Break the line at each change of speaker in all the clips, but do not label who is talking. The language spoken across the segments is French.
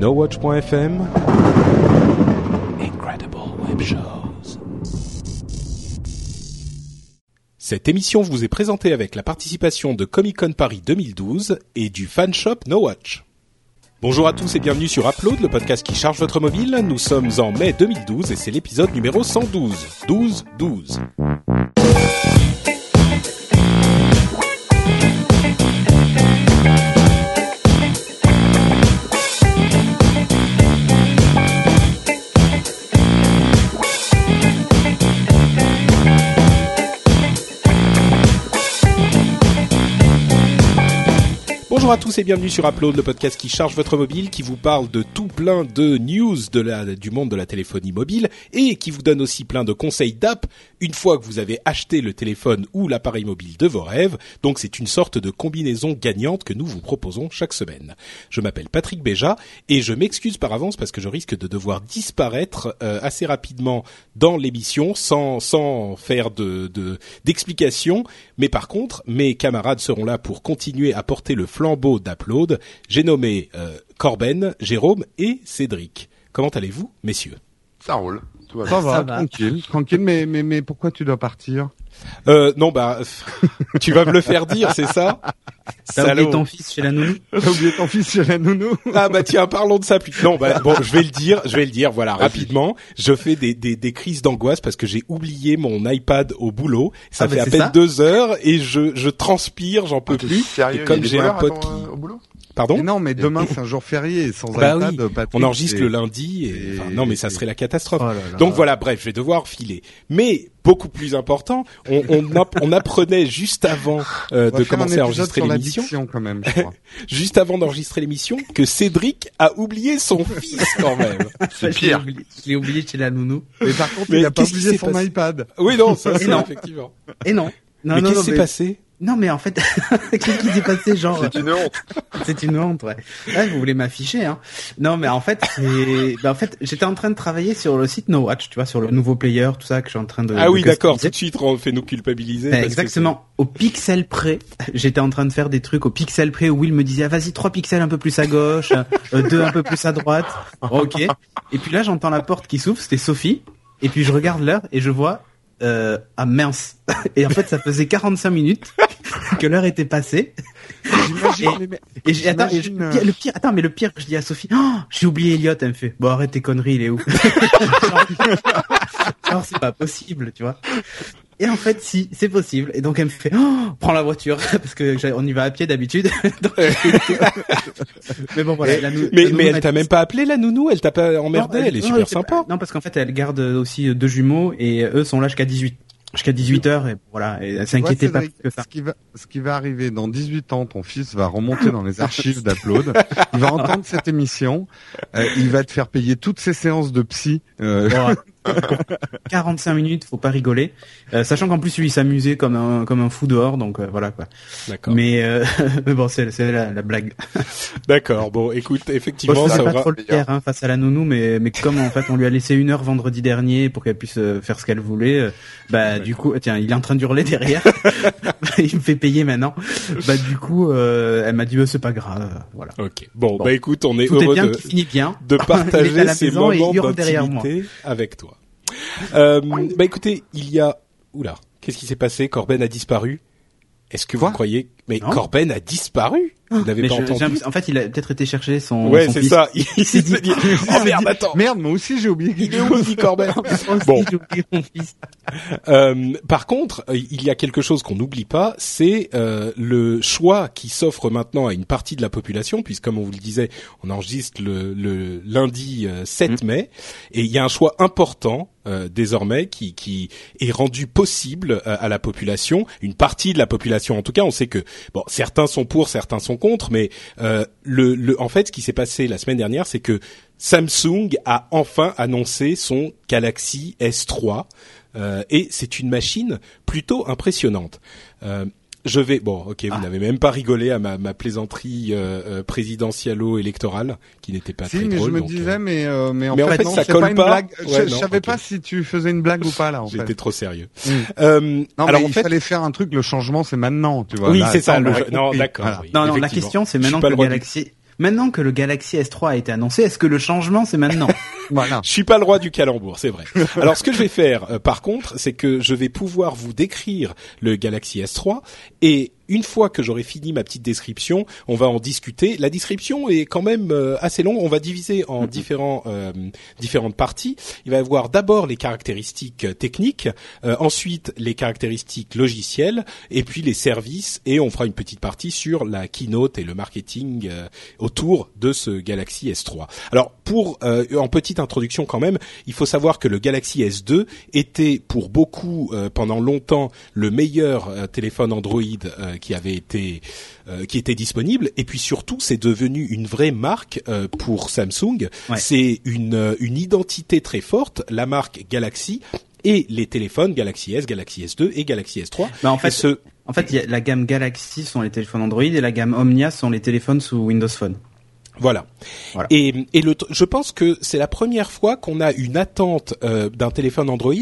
NoWatch.fm Incredible Web Shows. Cette émission vous est présentée avec la participation de Comic Con Paris 2012 et du fan shop NoWatch. Bonjour à tous et bienvenue sur Upload, le podcast qui charge votre mobile. Nous sommes en mai 2012 et c'est l'épisode numéro 112. 12 12. Bonjour à tous et bienvenue sur Upload, le podcast qui charge votre mobile, qui vous parle de tout plein de news du monde de la téléphonie mobile et qui vous donne aussi plein de conseils d'app une fois que vous avez acheté le téléphone ou l'appareil mobile de vos rêves. Donc c'est une sorte de combinaison gagnante que nous vous proposons chaque semaine. Je m'appelle Patrick Béja et je m'excuse par avance parce que je risque de devoir disparaître euh, assez rapidement dans l'émission sans, sans faire de d'explications. Mais par contre, mes camarades seront là pour continuer à porter le flanc d'Upload. J'ai nommé euh, Corben, Jérôme et Cédric. Comment allez-vous, messieurs?
Ça roule.
Ça, va, tranquille, tranquille. Mais mais mais pourquoi tu dois partir
euh, Non, bah tu vas me le faire dire, c'est ça
T'as oublié ton fils chez la nounou
T'as oublié ton fils chez la nounou
Ah bah tiens, parlons de ça plus. Non, bah bon, je vais le dire, je vais le dire. Voilà, rapidement, je fais des des, des crises d'angoisse parce que j'ai oublié mon iPad au boulot. Ça ah, fait à peine deux heures et je je transpire, j'en peux ah, plus.
Sérieux,
et comme j'ai un pote qui
au boulot
Pardon
Non, mais demain c'est un jour férié, sans
bah
iPad.
Oui. on enregistre le lundi. Et... Enfin, non, mais ça serait la catastrophe. Oh Donc voilà, bref, je vais devoir filer. Mais beaucoup plus important, on, on, on apprenait juste avant euh, de commencer à enregistrer l'émission,
quand même,
juste avant d'enregistrer l'émission, que Cédric a oublié son fils quand même.
C'est pire.
Je l'ai oublié chez la nounou.
Mais par contre, il a pas oublié son iPad.
Oui, non, ça, c'est effectivement.
Et non.
non mais qu'est-ce qui s'est passé
non, mais en fait, qu'est-ce qui s'est passé, genre
C'est une honte.
c'est une honte, ouais. ouais. Vous voulez m'afficher, hein Non, mais en fait, ben, en fait, j'étais en train de travailler sur le site No Watch, tu vois, sur le nouveau player, tout ça, que je suis en train de.
Ah oui, d'accord. Tout de suite, on fait nous culpabiliser.
Ben, exactement. Au pixel près, j'étais en train de faire des trucs au pixel près où Will me disait, ah, vas-y, trois pixels un peu plus à gauche, euh, deux un peu plus à droite. Ok. Et puis là, j'entends la porte qui s'ouvre. C'était Sophie. Et puis je regarde l'heure et je vois euh, ah mince. Et en fait, ça faisait 45 minutes que l'heure était passée. Et, et attends, le pire, attends, mais le pire, je dis à Sophie, oh, j'ai oublié Elliot. Elle me fait, bon arrête tes conneries, il est où? Genre c'est pas possible, tu vois. Et en fait, si, c'est possible. Et donc elle me fait, oh, prends la voiture parce que on y va à pied d'habitude.
mais bon voilà. La mais mais elle t'a même pas appelé la nounou, elle t'a pas emmerdé, elle, est super sympa.
non parce qu'en fait elle garde aussi deux jumeaux et eux sont là jusqu'à 18 jusqu'à 18 heures et voilà et s'inquiétez pas que ça.
Ce qui va ce qui va arriver dans 18 ans ton fils va remonter dans les archives d'Upload, il va entendre cette émission, euh, il va te faire payer toutes ses séances de psy euh,
45 minutes, faut pas rigoler. Euh, sachant qu'en plus lui il s'amusait comme un comme un fou dehors, donc euh, voilà quoi. D'accord. Mais, euh, mais bon, c'est la, la, blague.
D'accord. Bon, écoute, effectivement,
bon,
ça
pas trop le faire hein, face à la nounou, mais mais comme en fait on lui a laissé une heure vendredi dernier pour qu'elle puisse faire ce qu'elle voulait, bah du coup, tiens, il est en train de hurler derrière. il me fait payer maintenant. Bah du coup, elle m'a dit oh, c'est pas grave, voilà.
Ok. Bon, bah écoute, on est heureux
bien,
de
finit bien.
de partager ces moments d'intimité avec toi. Euh, bah écoutez, il y a... Oula, qu'est-ce qui s'est passé? Corben a disparu. Est-ce que vous croyez Mais Corben a disparu? Vous n'avez pas entendu
En fait, il a peut-être été chercher son.
Ouais, c'est ça. Il, s'est dit. oh merde, attends.
Merde, moi aussi j'ai oublié.
Il est où, dit Corben Bon. Euh, par contre, euh, il y a quelque chose qu'on n'oublie pas, c'est euh, le choix qui s'offre maintenant à une partie de la population, puisque comme on vous le disait, on enregistre le, le lundi 7 euh, mm. mai, et il y a un choix important euh, désormais qui, qui est rendu possible à la population, une partie de la population en tout cas. On sait que bon, certains sont pour, certains sont contre, mais euh, le, le, en fait, ce qui s'est passé la semaine dernière, c'est que Samsung a enfin annoncé son Galaxy S3 euh, et c'est une machine plutôt impressionnante. Euh, je vais bon, ok, vous ah. n'avez même pas rigolé à ma, ma plaisanterie euh, euh présidentialo-électorale qui n'était pas
si,
très
mais
drôle.
je me
donc,
disais,
euh,
mais euh, mais en
mais
fait,
en fait
non,
ça colle
pas une
pas.
blague.
Ouais,
je,
non,
savais
okay.
pas si tu faisais une blague ou pas là. En
J'étais trop sérieux.
Mm.
Euh,
non,
alors
mais
en
il
fait,
fallait faire un truc. Le changement, c'est maintenant, tu vois.
oui, c'est ça. Le... Non, d'accord.
Voilà.
Oui,
non, non, la question c'est maintenant que
le
Galaxy. maintenant que le Galaxy S3 a été annoncé, est-ce que le changement c'est maintenant?
Voilà. Je suis pas le roi du calembour, c'est vrai. Alors ce que je vais faire, euh, par contre, c'est que je vais pouvoir vous décrire le Galaxy S3 et une fois que j'aurai fini ma petite description, on va en discuter. La description est quand même euh, assez longue. On va diviser en mhm. différents euh, différentes parties. Il va y avoir d'abord les caractéristiques techniques, euh, ensuite les caractéristiques logicielles, et puis les services. Et on fera une petite partie sur la keynote et le marketing autour de ce Galaxy S3. Alors pour en petite introduction quand même, il faut savoir que le Galaxy S2 était pour beaucoup pendant longtemps le meilleur téléphone Android qui avait été euh, qui était disponible et puis surtout c'est devenu une vraie marque euh, pour Samsung. C'est une euh, une identité très forte, la marque Galaxy et les téléphones Galaxy S, Galaxy S2 et Galaxy S3.
Bah en fait, ce... en fait, la gamme Galaxy sont les téléphones Android et la gamme Omnia sont les téléphones sous Windows Phone.
Voilà. Et, et le, je pense que c'est la première fois qu'on a une attente d'un téléphone Android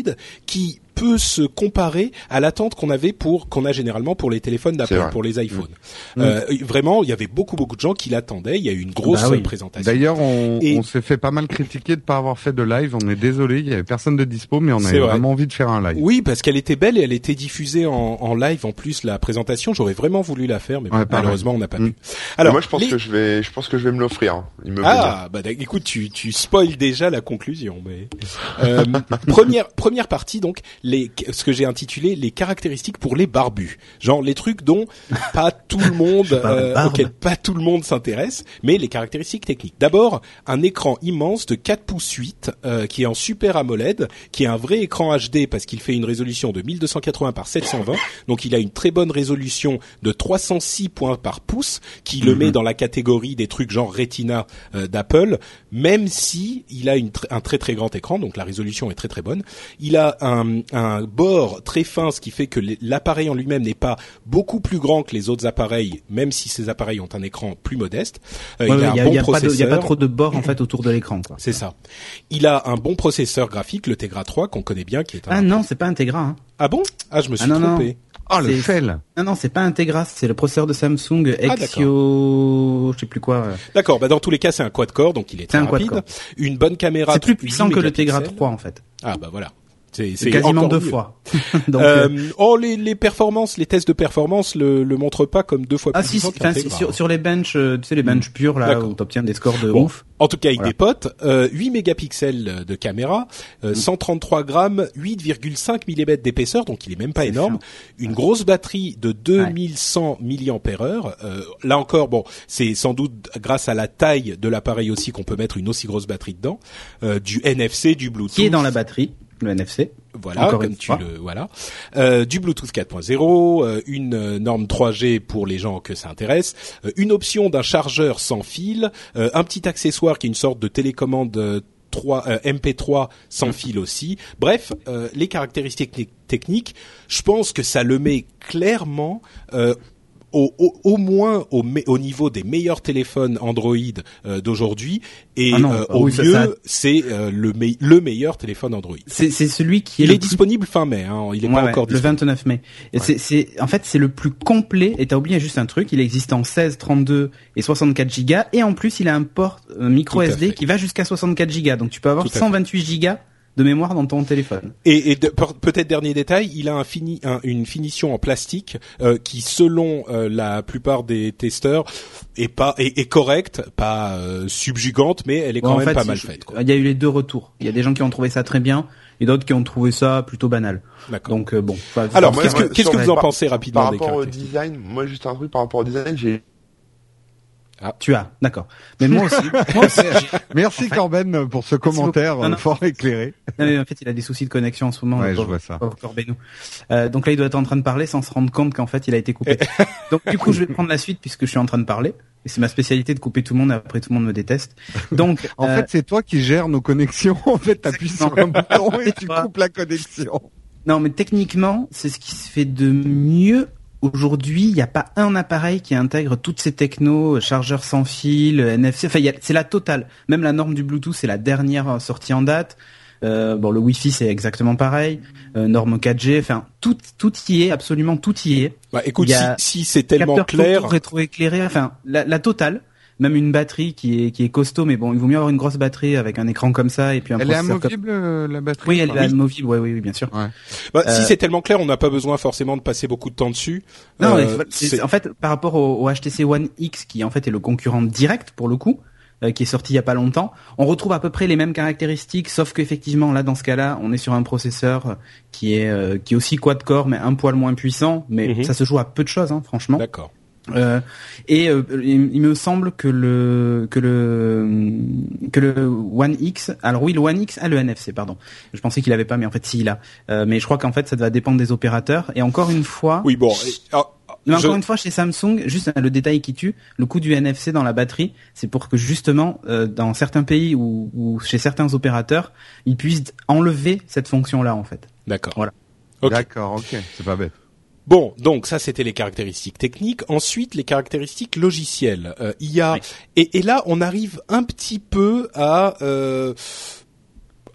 qui peut se comparer à l'attente qu'on avait pour qu'on a généralement pour les téléphones d'Apple, pour les iPhones. Mm. Euh, vraiment, il y avait beaucoup beaucoup de gens qui l'attendaient. Il y a eu une grosse bah présentation.
D'ailleurs, on, on s'est fait pas mal critiquer de pas avoir fait de live. On est désolé, il y avait personne de dispo, mais on avait vraiment envie de faire un live.
Oui, parce qu'elle était belle et elle était diffusée en, en live en plus la présentation. J'aurais vraiment voulu la faire, mais malheureusement on n'a pas pu. Mm.
Alors, moi je pense que je vais, je pense que je vais me l'offrir. Hein.
ah, bah écoute, tu tu spoil déjà la conclusion. Mais euh, première première partie donc les ce que j'ai intitulé les caractéristiques pour les barbus. Genre les trucs dont pas tout le monde, euh, auquel pas tout le monde s'intéresse, mais les caractéristiques techniques. D'abord, un écran immense de 4 pouces 8 euh, qui est en super AMOLED, qui est un vrai écran HD parce qu'il fait une résolution de 1280 par 720, donc il a une très bonne résolution de 306 points par pouce, qui le mhm. met dans la catégorie des trucs genre Retina euh, d'Apple, même si il a une un très très grand écran, donc la résolution est très très bonne. Il a un, un bord très fin, ce qui fait que l'appareil en lui-même n'est pas beaucoup plus grand que les autres appareils, même si ces appareils ont un écran plus modeste.
il a un bon processeur. Il n'y a pas trop de bords en fait autour de l'écran.
C'est ça. Il a un bon processeur graphique, le Tegra 3 qu'on connaît bien, qui est un.
Ah non, c'est pas un Tegra. Hein.
Ah bon? Ah, je me ah suis trompé.
Ah, le FEL.
Non, non, c'est pas un Tegra, c'est le processeur de Samsung ah, Exio, je sais plus quoi.
D'accord, bah dans tous les cas, c'est un quad-core, donc il est très rapide. Une bonne caméra.
C'est plus puissant que le Tegra 3 en fait.
Ah bah voilà.
C'est quasiment deux fois.
Donc, euh, euh, oh les, les performances, les tests de performance le, le montrent pas comme deux fois
ah,
plus
si, si, sur, sur les benches, euh, tu sais les benches purs là où t'obtiens des scores de ouf.
En tout cas, il dépote. Euh, 8 mégapixels de caméra, euh, 133 mm. grammes, 8,5 mm d'épaisseur, donc il est même pas énorme. Une grosse batterie de 2100 mAh. Euh, là encore, bon, c'est sans doute grâce à la taille de l'appareil aussi qu'on peut mettre une aussi grosse batterie dedans. Euh, du NFC, du Bluetooth.
Qui est dans la batterie? Le NFC.
Voilà, comme tu le voilà. Euh, du Bluetooth 4.0, euh, une euh, norme 3G pour les gens que ça intéresse, euh, une option d'un chargeur sans fil, un petit accessoire qui est une sorte de télécommande 3, MP3 sans fil aussi. Bref, les caractéristiques techniques, je pense que ça le met clairement au, au, au, moins au, au, niveau des meilleurs téléphones Android euh, d'aujourd'hui et ah euh, au mieux c'est euh, le, le meilleur téléphone Android.
C'est celui qui
est il est disponible fin mai, hein, il est pas encore
le 29 mai. Et c'est en fait c'est le plus complet. Et t'as oublié juste un truc, il existe en 16, 32 et 64 gigas et en plus il a un port micro SD qui va jusqu'à 64 gigas. Donc tu peux avoir 128 gigas de mémoire dans ton téléphone.
Et, et peut-être dernier détail, il a un fini, une finition en plastique euh, qui, selon euh, la plupart des testeurs, est pas est, est correcte, pas euh, subjugante, mais elle est quand même pas mal faite.
Il y a eu les deux retours. Il y a des gens qui ont trouvé ça très bien et d'autres qui ont trouvé ça plutôt banal. Donc bon.
Alors qu'est-ce que, qu'est-ce que vous en pensez rapidement
Par rapport au design, moi juste un truc par rapport au design, j'ai
ah. Tu as, d'accord. Mais moi aussi.
Merci Corben pour ce commentaire fort éclairé.
en fait, il a des soucis de connexion en ce moment.
Ouais, je vois ça.
Euh, donc là, il doit être en train de parler sans se rendre compte qu'en fait, il a été coupé. donc du coup, je vais prendre la suite puisque je suis en train de parler. Et c'est ma spécialité de couper tout le monde. Après, tout le monde me déteste. Donc,
en fait, euh, c'est toi qui gères nos connexions. En fait, t'appuies sur un bouton et tu coupes la connexion.
Non, mais techniquement, c'est ce qui se fait de mieux Aujourd'hui, il n'y a pas un appareil qui intègre toutes ces technos, chargeur sans fil, NFC. Enfin, c'est la totale. Même la norme du Bluetooth, c'est la dernière sortie en date. Euh, bon, le Wi-Fi, c'est exactement pareil. Euh, norme 4G. Enfin, tout, tout y est, absolument tout y est.
Bah, écoute, si, si c'est tellement clair,
rétroéclairé. Enfin, la, la totale. Même une batterie qui est qui est costaud, mais bon, il vaut mieux avoir une grosse batterie avec un écran comme ça et puis un
Elle est amovible euh, la batterie
Oui, elle est amovible, ouais, oui, oui, bien sûr.
Ouais.
Bah, Si
Euh,
c'est tellement clair, on n'a pas besoin forcément de passer beaucoup de temps dessus.
Non,
Euh,
mais en fait, par rapport au, au HTC One X, qui en fait est le concurrent direct pour le coup, euh, qui est sorti il y a pas longtemps, on retrouve à peu près les mêmes caractéristiques, sauf qu'effectivement là, dans ce cas-là, on est sur un processeur qui est euh, qui est aussi quad core, mais un poil moins puissant, mais
Mhm.
ça se joue à peu de choses, hein, franchement.
D'accord.
Euh, et euh, il, me semble que le que le que le One X, alors oui, le One X a le NFC, pardon. Je pensais qu'il avait pas, mais en fait, si il a. Euh, mais je crois qu'en fait, ça va dépendre des opérateurs. Et encore une fois.
Oui, bon. et- ah,
Mais
je-
encore une fois, chez Samsung, juste le détail qui tue, le coût du NFC dans la batterie, c'est pour que justement, euh, dans certains pays ou, ou chez certains opérateurs, ils puissent enlever cette fonction-là, en fait.
D'accord.
Voilà.
D'accord, ok, c'est pas bête.
Bon, donc ça c'était les caractéristiques techniques. Ensuite, les caractéristiques logicielles. Euh, il y a
Oui.
et, et là on arrive un petit peu à euh,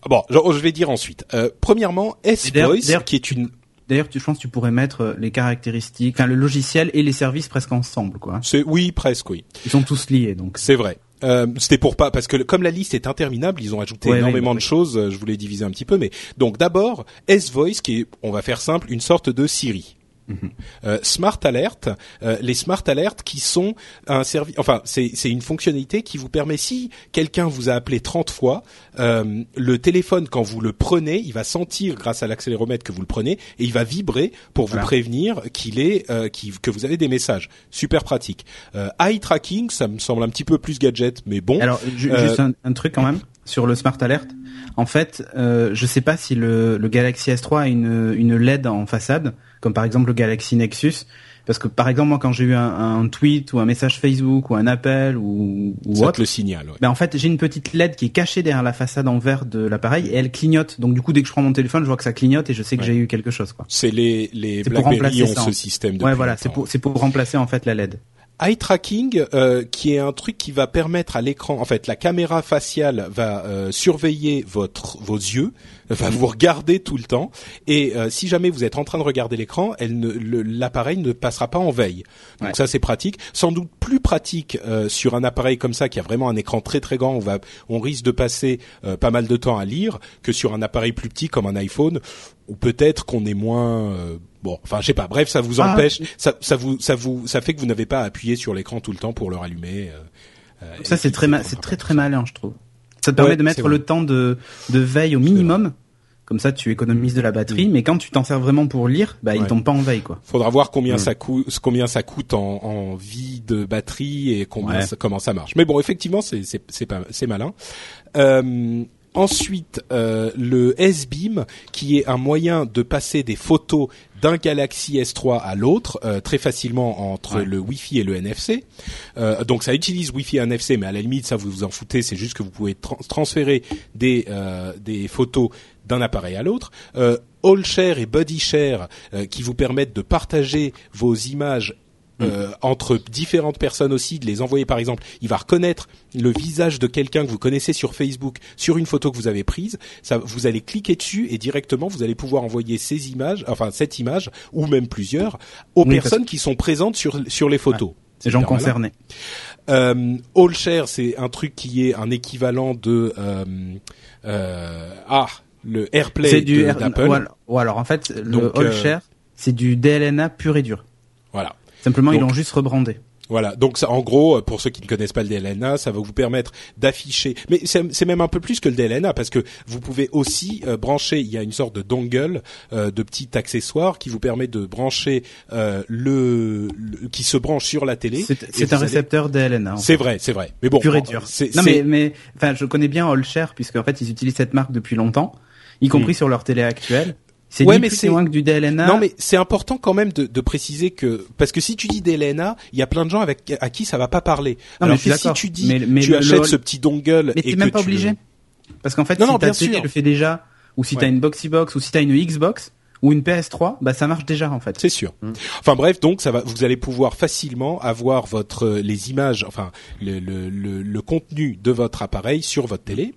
bon, je, je vais dire ensuite. Euh, premièrement,
d'ailleurs-
S-Voice qui est une
D'ailleurs, tu, je pense que tu pourrais mettre euh, les caractéristiques, enfin le logiciel et les services presque ensemble, quoi.
c'est oui presque oui.
Ils sont tous liés, donc.
C'est vrai. Euh, C'était pour pas parce que comme la liste est interminable, ils ont ajouté
Ouais,
énormément
ouais,
de choses. euh, Je voulais diviser un petit peu, mais donc d'abord S-Voice qui est, on va faire simple, une sorte de Siri.
Mhm.
Euh, Smart Alert, euh, les Smart Alert qui sont un service, enfin c'est une fonctionnalité qui vous permet si quelqu'un vous a appelé 30 fois, euh, le téléphone quand vous le prenez, il va sentir grâce à l'accéléromètre que vous le prenez et il va vibrer pour vous
Voilà.
prévenir qu'il est euh, que vous avez des messages. Super pratique. Euh, eye tracking, ça me semble un petit peu plus gadget, mais bon.
Alors, ju- juste un, un truc quand même sur le Smart Alert. En fait, euh, je sais pas si le, le Galaxy S3 a une, une LED en façade, comme par exemple le Galaxy Nexus. Parce que par exemple, moi, quand j'ai eu un, un tweet ou un message Facebook ou un appel ou, ou
ça
autre,
te le signale. ouais.
ben en fait, j'ai une petite LED qui est cachée derrière la façade en verre de l'appareil et elle clignote. Donc du coup, dès que je prends mon téléphone, je vois que ça clignote et je sais que
Ouais.
j'ai eu quelque chose. Quoi.
C'est les les BlackBerry
remplacer
ont
ça,
ce système
Ouais, voilà, c'est pour c'est pour remplacer en fait la LED.
Eye tracking, euh, qui est un truc qui va permettre à l'écran, en fait, la caméra faciale va euh, surveiller votre vos yeux, va vous regarder tout le temps, et euh, si jamais vous êtes en train de regarder l'écran, elle l'appareil ne passera pas en veille. Donc
Ouais.
ça c'est pratique, sans doute plus pratique euh, sur un appareil comme ça qui a vraiment un écran très très grand, on va on risque de passer euh, pas mal de temps à lire que sur un appareil plus petit comme un iPhone, ou peut-être qu'on est moins euh, bon, enfin je sais pas. Bref, ça vous
Ah,
empêche, ça, ça vous ça vous ça fait que vous n'avez pas à appuyer sur l'écran tout le temps pour le rallumer. euh, euh,
Ça c'est très c'est très très malin, je trouve. Ça te permet
Ouais,
de mettre le temps de de veille au minimum. Comme ça, tu économises de la batterie, mais quand tu t'en sers vraiment pour lire, bah.
Ouais.
il tombe pas en veille, quoi.
Faudra voir combien
Mm.
ça coûte, combien ça coûte en, en vie de batterie et combien
Ouais.
ça- comment ça marche. Mais bon, effectivement, c'est c'est c'est pas c'est malin. Euh, ensuite, euh, le S-Beam, qui est un moyen de passer des photos d'un Galaxy S3 à l'autre euh, très facilement entre
Ouais.
le Wi-Fi et le NFC. Euh, donc ça utilise Wi-Fi et NFC, mais à la limite ça vous vous en foutez, c'est juste que vous pouvez trans- transférer des euh, des photos d'un appareil à l'autre. Euh, All Share et Buddy Share euh, qui vous permettent de partager vos images euh, entre différentes personnes aussi, de les envoyer par exemple. Il va reconnaître le visage de quelqu'un que vous connaissez sur Facebook sur une photo que vous avez prise. Ça, vous allez cliquer dessus et directement vous allez pouvoir envoyer ces images, enfin cette image ou même plusieurs aux
Oui, parce
personnes qui sont présentes sur sur les photos.
C'est gens
hyper malin.
concernés.
Euh, All Share, c'est un truc qui est un équivalent de euh, euh, ah le AirPlay d'Apple.
ou alors, ou alors, en fait, le
Donc,
All
euh,
Share, c'est du DLNA pur et dur.
Voilà.
Simplement, ils l'ont juste rebrandé.
Voilà, donc ça, en gros, euh, pour ceux qui ne connaissent pas le DLNA, ça va vous permettre d'afficher. Mais c'est même un peu plus que le DLNA parce que vous pouvez aussi euh, brancher. Il y a une sorte de dongle, euh, de petit accessoire qui vous permet de brancher euh, le, le- qui se branche sur la télé.
C'est un
allez-
récepteur DLNA. en
C'est vrai, c'est vrai. Mais bon,
pur et dur. Non mais mais enfin je connais bien Allshare puisque en fait ils utilisent cette marque depuis longtemps, y compris sur leur télé actuelle. C'est
Ouais,
ni
mais
plus
c'est-
ni moins que du DLNA.
Non, mais c'est important quand même de, de préciser que parce que si tu dis DLNA, il y a plein de gens avec à qui ça va pas parler.
Non,
Alors
mais
que si tu dis,
Mais- mais
tu
le-
achètes
le-
ce petit dongle
mais
et
t'es
que
même pas
le-
obligé. Parce qu'en fait
Non,
si
non, bien sûr.
le fait déjà ou si
Ouais.
t'as une Boxy Box ou si t'as une Xbox ou une PS3, bah ça marche déjà en fait.
C'est sûr. Enfin bref, donc ça va, vous allez pouvoir facilement avoir votre les images, enfin le le, le, le contenu de votre appareil sur votre télé.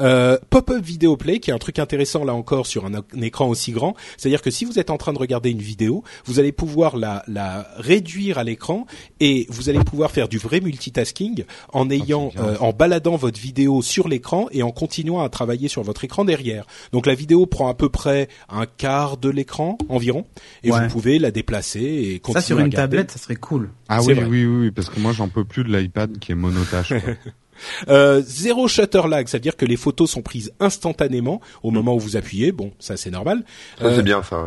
Euh, Pop-up Video Play, qui est un truc intéressant là encore sur un, un écran aussi grand, c'est-à-dire que si vous êtes en train de regarder une vidéo, vous allez pouvoir la la réduire à l'écran et vous allez pouvoir faire du vrai multitasking en ayant
c'est bien.
euh, en baladant votre vidéo sur l'écran et en continuant à travailler sur votre écran derrière. Donc la vidéo prend à peu près un quart de l'écran environ et
Ouais.
vous pouvez la déplacer et continuer
Ça sur une tablette, ça serait cool.
Ah oui, oui, oui, parce que moi j'en peux plus de l'iPad qui est monotache.
Euh, zéro shutter lag, c'est-à-dire que les photos sont prises instantanément au moment où vous appuyez. Bon, ça c'est normal.
Ça,
Euh,
c'est bien, ça.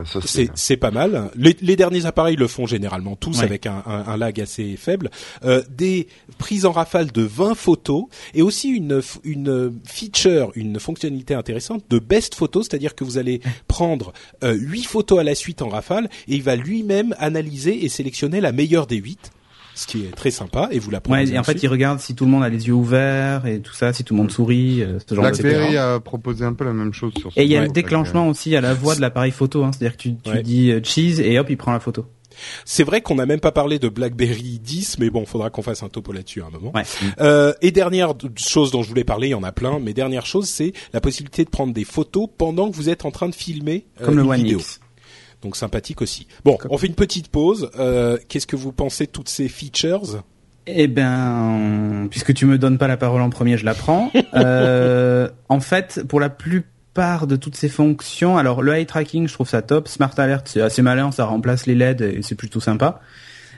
c'est
pas mal. Les, les derniers appareils le font généralement tous
Ouais.
avec un, un, un lag assez faible. Euh, des prises en rafale de 20 photos et aussi une, une feature, une fonctionnalité intéressante de best photo, c'est-à-dire que vous allez prendre euh, 8 photos à la suite en rafale et il va lui-même analyser et sélectionner la meilleure des 8, ce qui est très sympa et vous la
Ouais,
proposez
et en fait, il regarde si tout le monde a les yeux ouverts et tout ça, si tout le monde sourit, euh, ce genre de
BlackBerry a proposé un peu la même chose sur.
Et il y a le déclenchement aussi à la voix de l'appareil photo, hein, c'est-à-dire que tu, tu
Ouais.
dis euh, cheese et hop, il prend la photo.
C'est vrai qu'on n'a même pas parlé de BlackBerry 10, mais bon, faudra qu'on fasse un topo là-dessus à un moment.
Ouais.
Euh, et dernière chose dont je voulais parler, il y en a plein, mais dernière chose, c'est la possibilité de prendre des photos pendant que vous êtes en train de filmer euh,
Comme le One
vidéo.
X.
Donc sympathique aussi. Bon, on fait une petite pause. Euh, Qu'est-ce que vous pensez de toutes ces features?
Eh ben, puisque tu me donnes pas la parole en premier, je la prends. Euh, en fait, pour la plupart de toutes ces fonctions, alors le eye tracking, je trouve ça top. Smart Alert, c'est assez malin, ça remplace les LED et c'est plutôt sympa.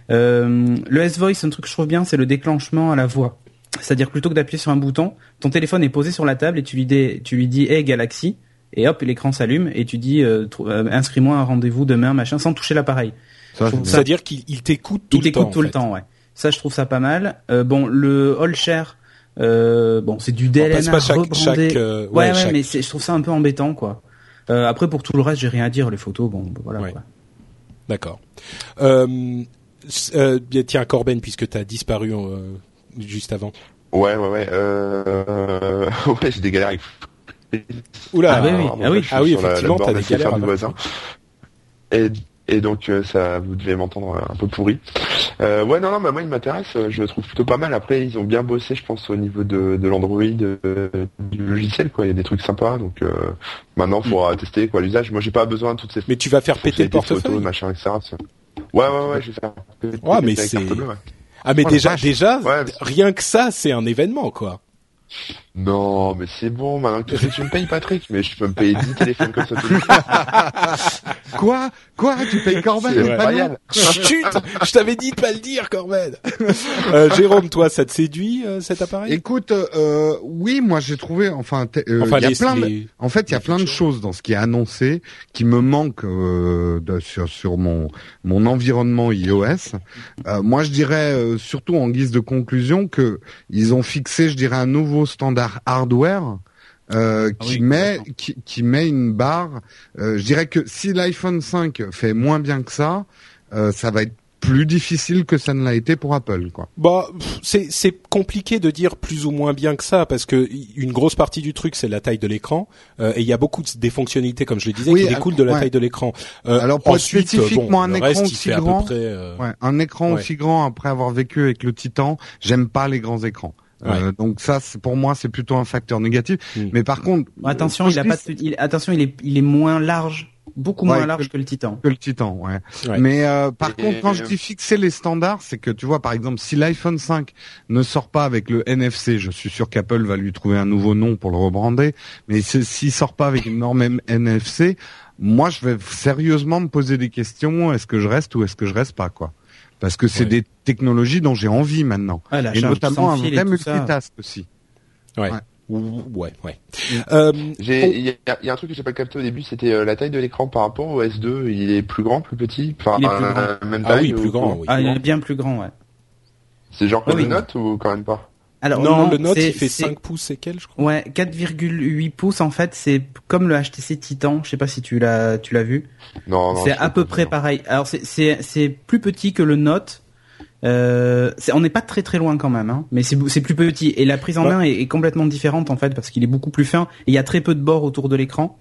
Euh, le S-Voice, un truc que je trouve bien, c'est le déclenchement à la voix. C'est-à-dire plutôt que d'appuyer sur un bouton, ton téléphone est posé sur la table et tu lui dis, tu lui dis Hey Galaxy, et hop, l'écran s'allume et tu dis euh, euh, inscris-moi un rendez-vous demain, machin, sans toucher l'appareil.
C'est-à-dire qu'il il t'écoute tout
Il
le temps.
t'écoute tout
en
le temps, ouais. Ça, je trouve ça pas mal. Euh, bon, le All Share, euh, bon, c'est du
On
DLNA
passe pas chaque,
rebrandé.
chaque, euh,
ouais, ouais,
chaque-
mais c'est- je trouve ça un peu embêtant, quoi. Euh, après, pour tout le reste, j'ai rien à dire. Les photos, bon, voilà.
Ouais. D'accord. Euh, euh, tiens, Corben, puisque tu as disparu euh, juste avant.
Ouais, ouais, ouais. Euh... ouais, j'ai des galères avec.
Oula.
Ah, oui, oui. Ah oui.
Ah oui, effectivement, t'as des galères
du voisin. Et, et donc euh, ça, vous devez m'entendre un peu pourri. Euh, ouais, non, non, bah moi il m'intéresse. euh, Je le trouve plutôt pas mal. Après, ils ont bien bossé, je pense, au niveau de, de l'Android, euh, du logiciel, quoi. Il y a des trucs sympas. Donc maintenant, il faudra tester quoi l'usage. Moi, j'ai pas besoin de toutes ces
Mais tu vas faire péter le portefeuille.
photos, machin, etc. Ouais, ouais, ouais, je vais faire. péter
Ouais, mais c'est-
ouais.
Ah, mais déjà, déjà,
Ouais.
rien que ça, c'est un événement, quoi.
Non, mais c'est bon, maintenant que tu me payes Patrick, mais je peux me payer 10 téléphones comme ça.
Quoi Quoi Tu payes Corben et
incroyable.
Chut Je t'avais dit de pas le dire, Corben. euh, Jérôme, toi, ça te séduit euh, cet appareil?
Écoute, euh, oui, moi j'ai trouvé, enfin, euh,
Enfin,
il y a
les-
plein de,
les-
en fait, il y a plein de choses dans ce qui est annoncé qui me manquent euh, de- sur sur mon mon environnement iOS. Euh, moi, je dirais euh, surtout en guise de conclusion que ils ont fixé, je dirais, un nouveau standard hardware. Euh,
Ah
qui
oui,
met qui, qui met une barre. euh, je dirais que si l'iPhone 5 fait moins bien que ça, euh, ça va être plus difficile que ça ne l'a été pour Apple, quoi.
Bah, c'est c'est compliqué de dire plus ou moins bien que ça parce que une grosse partie du truc c'est la taille de l'écran euh, et il y a beaucoup de, des fonctionnalités comme je le disais
Oui,
qui découlent de la
ouais.
taille de l'écran. Euh,
Alors, pour
ensuite,
spécifiquement
bon,
un écran
reste,
aussi grand,
près. euh,
Ouais, un écran
Ouais.
aussi grand après avoir vécu avec le Titan, j'aime pas les grands écrans. Euh, donc ça, c'est pour moi, c'est plutôt un facteur négatif.
Mm.
Mais par contre,
attention, il a
je
pas,
dis
de- il, attention, il est, il est moins large, beaucoup
Ouais,
moins large que le Titan.
que le Titan, ouais.
Ouais.
Mais euh, par
Et-
contre, quand je dis fixer les standards, c'est que tu vois, par exemple, si l'iPhone 5 ne sort pas avec le NFC, je suis sûr qu'Apple va lui trouver un nouveau nom pour le rebrander. Mais si- s'il sort pas avec une norme NFC, moi, je vais sérieusement me poser des questions. Est-ce que je reste ou est-ce que je reste pas, quoi Parce que c'est
Ouais.
des technologies dont j'ai envie maintenant.
Ah,
et notamment un vrai
ça.
multitask aussi.
Ouais.
Ouais.
Ouais, ouais.
Mm.
Euh,
J'ai, il y, a- il y a un truc que j'ai pas capté au début, c'était euh, la taille de l'écran par rapport au S2. Il est plus grand, plus petit, enfin,
Il est plus
euh, même
Ah
taille
oui,
ou
plus grand, oui.
Ah, il est bien plus grand, ouais.
C'est genre comme
Oui.
le Note ou quand même pas?
Alors
non, le Note il fait
c'est-
5 pouces et quelques, je crois.
Ouais, 4,8 pouces en fait, c'est comme le HTC Titan. Je sais pas si tu l'as, tu l'as vu.
Non, non.
C'est à peu près
non.
pareil. Alors c'est c'est c'est plus petit que le Note. Euh, c'est- on n'est pas très très loin quand même, hein, mais c'est c'est plus petit et la prise en
Ouais.
main est, est complètement différente en fait parce qu'il est beaucoup plus fin et il y a très peu de bords autour de l'écran.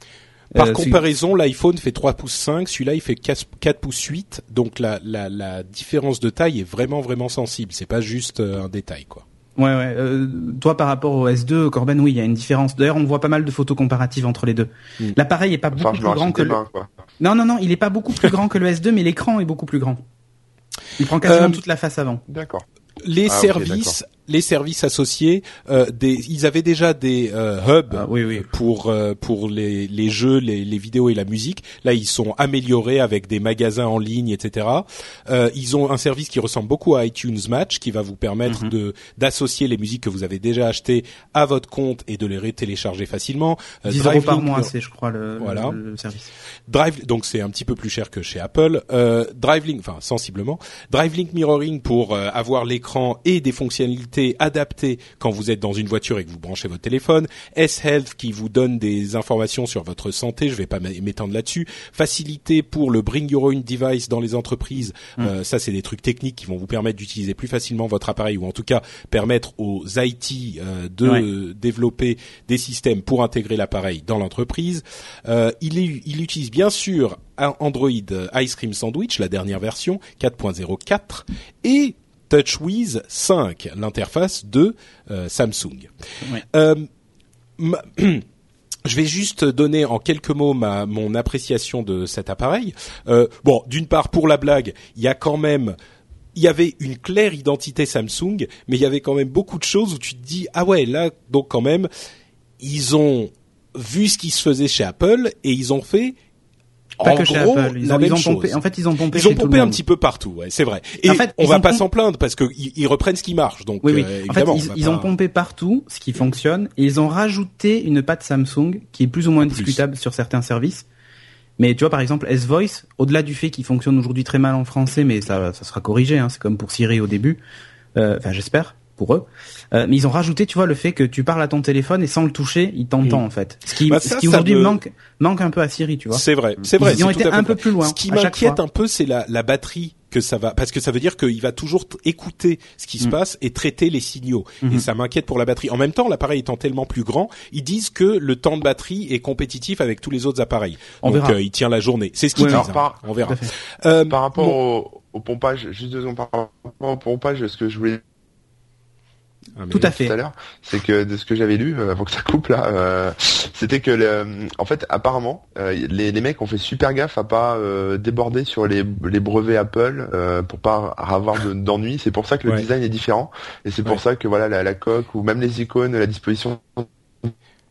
Par
Euh,
comparaison, l'iPhone fait 3 pouces 5, celui-là il fait 4, 4 pouces 8, donc la, la, la différence de taille est vraiment vraiment sensible. C'est pas juste euh, un détail quoi.
Ouais, ouais. Euh, toi, par rapport au S2, Corben, oui, il y a une différence. D'ailleurs, on voit pas mal de photos comparatives entre les deux.
Mm.
L'appareil est pas beaucoup
Enfin,
plus grand que le...
mains.
Non, non, non, il est pas beaucoup plus grand que le S2, mais l'écran est beaucoup plus grand. Il prend quasiment
Euh,
toute la face avant.
D'accord.
Les
Ah,
services, les services associés, euh, des, ils avaient déjà des euh, hubs
Ah, oui, oui.
pour euh, pour les, les jeux, les, les vidéos et la musique. Là, ils sont améliorés avec des magasins en ligne, etc. Euh, ils ont un service qui ressemble beaucoup à iTunes Match, qui va vous permettre
Mhm.
de d'associer les musiques que vous avez déjà achetées à votre compte et de les télécharger facilement. Euh,
10 euros par mois, c'est, je crois, le,
Voilà.
le, le service.
Drive, donc c'est un petit peu plus cher que chez Apple. Euh, DriveLink, enfin sensiblement. DriveLink Mirroring pour avoir l'écran et des fonctionnalités adaptées quand vous êtes dans une voiture et que vous branchez votre téléphone. S-Health qui vous donne des informations sur votre santé. Je vais pas m'étendre là-dessus. Facilité pour le Bring Your Own Device dans les entreprises. Euh, ça, c'est des trucs techniques qui vont vous permettre d'utiliser plus facilement votre appareil ou en tout cas permettre aux IT euh, de
Ouais.
développer des systèmes pour intégrer l'appareil dans l'entreprise. Euh, il, est- il utilise bien sûr Android euh, Ice Cream Sandwich, la dernière version 4.04, et TouchWiz 5, l'interface de euh, Samsung.
Ouais.
Euh, ma- Je vais juste donner en quelques mots ma mon appréciation de cet appareil. Euh, bon, d'une part pour la blague, il y a quand même il y avait une claire identité Samsung, mais il y avait quand même beaucoup de choses où tu te dis ah ouais là donc quand même ils ont vu ce qui se faisait chez Apple et ils ont fait
Pas
en
que chez
gros
Apple. Ils
la
ont,
même
ils ont
chose.
pompé, en fait, ils ont pompé
ils ont
chez
pompé un petit peu partout, ouais, c'est vrai. Et
En fait,
on va pas s'en plaindre parce que ils, ils reprennent ce qui marche. Donc
Oui, oui.
euh,
en fait,
on
ils, ont pompé partout ce qui fonctionne et ils ont rajouté une patte Samsung qui est plus ou moins
plus.
discutable sur certains services. Mais tu vois, par exemple, S-Voice, au-delà du fait qu'il fonctionne aujourd'hui très mal en français, mais ça, ça sera corrigé, hein, c'est comme pour Siri au début. Euh, Enfin, j'espère pour eux. Euh, mais ils ont rajouté, tu vois, le fait que tu parles à ton téléphone et sans le toucher, il t'entend en fait. Ce qui,
Bah, ça,
ce qui aujourd'hui
me-
manque, manque un peu à Siri, tu vois.
C'est vrai, c'est vrai.
Ils ont été un peu plus loin.
Ce qui m'inquiète un peu, c'est la, la batterie que ça va, parce que ça veut dire qu'il va toujours écouter ce qui se
Mm.
passe et traiter les signaux. Et
Mhm.
ça m'inquiète pour la batterie. En même temps, l'appareil étant tellement plus grand, ils disent que le temps de batterie est compétitif avec tous les autres appareils.
On
Donc
verra.
euh, il tient la journée. C'est ce qu'ils
Ouais,
disent.
alors,
hein.
par-
On verra. Euh,
Par rapport
bon.
au, au pompage, juste deux secondes par rapport au pompage, ce que je voulais
Ah,
Tout à fait.
tout à l'heure, c'est que de ce que j'avais lu euh, avant que ça coupe là, euh, c'était que le, en fait apparemment euh, les, les mecs ont fait super gaffe à pas euh, déborder sur les, les brevets Apple euh, pour pas avoir de- d'ennuis. C'est pour ça que le
Ouais.
design est différent et c'est pour ça que voilà la, la coque ou même les icônes, la disposition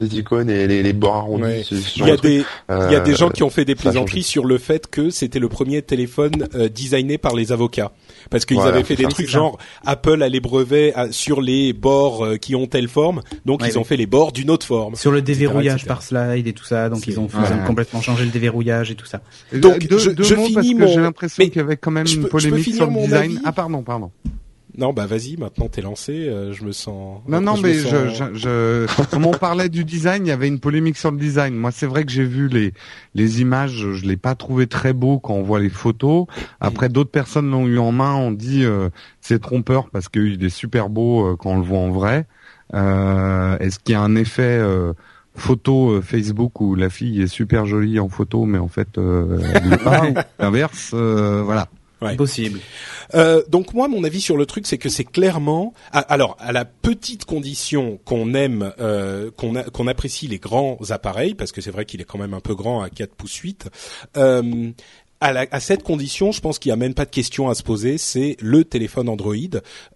des icônes et les, les bords arrondis.
Ouais. Il y a des, il y a des
euh,
gens qui ont fait des plaisanteries sur le fait que c'était le premier téléphone euh, designé par les avocats. Parce qu'ils
Voilà,
avaient fait des trucs genre Apple a les brevets à- sur les bords euh, qui ont telle forme, donc
Ouais,
ils ont fait les bords d'une autre forme.
Sur le déverrouillage
etc.
par slide et tout ça, donc ils ont fait-
Ouais.
ils ont complètement changé le déverrouillage et tout ça.
Donc,
deux,
je-
deux
je
mots
finis
parce que
mon-
j'ai l'impression
mais
qu'il y avait quand même une
peux-
polémique sur le
mon
design.
avis
Ah pardon, pardon.
Non, bah vas-y, maintenant t'es lancé, euh, je me sens.
Non, non, mais
sens-
je, je, je, comme on parlait du design, il y avait une polémique sur le design. Moi, c'est vrai que j'ai vu les, les images, je l'ai pas trouvé très beau quand on voit les photos. Après, d'autres personnes l'ont eu en main, on dit euh, c'est trompeur parce qu'il est super beau euh, quand on le voit en vrai. Euh, Est-ce qu'il y a un effet euh, photo Facebook où la fille est super jolie en photo, mais en fait, euh, elle pas, ou l'inverse, euh, voilà.
Ouais.
Possible.
Euh, donc moi, mon avis sur le truc, c'est que c'est clairement, alors à la petite condition qu'on aime, euh, qu'on a- qu'on apprécie les grands appareils, parce que c'est vrai qu'il est quand même un peu grand à 4 pouces 8. Euh, à, la- à cette condition, je pense qu'il n'y a même pas de question à se poser. C'est le téléphone Android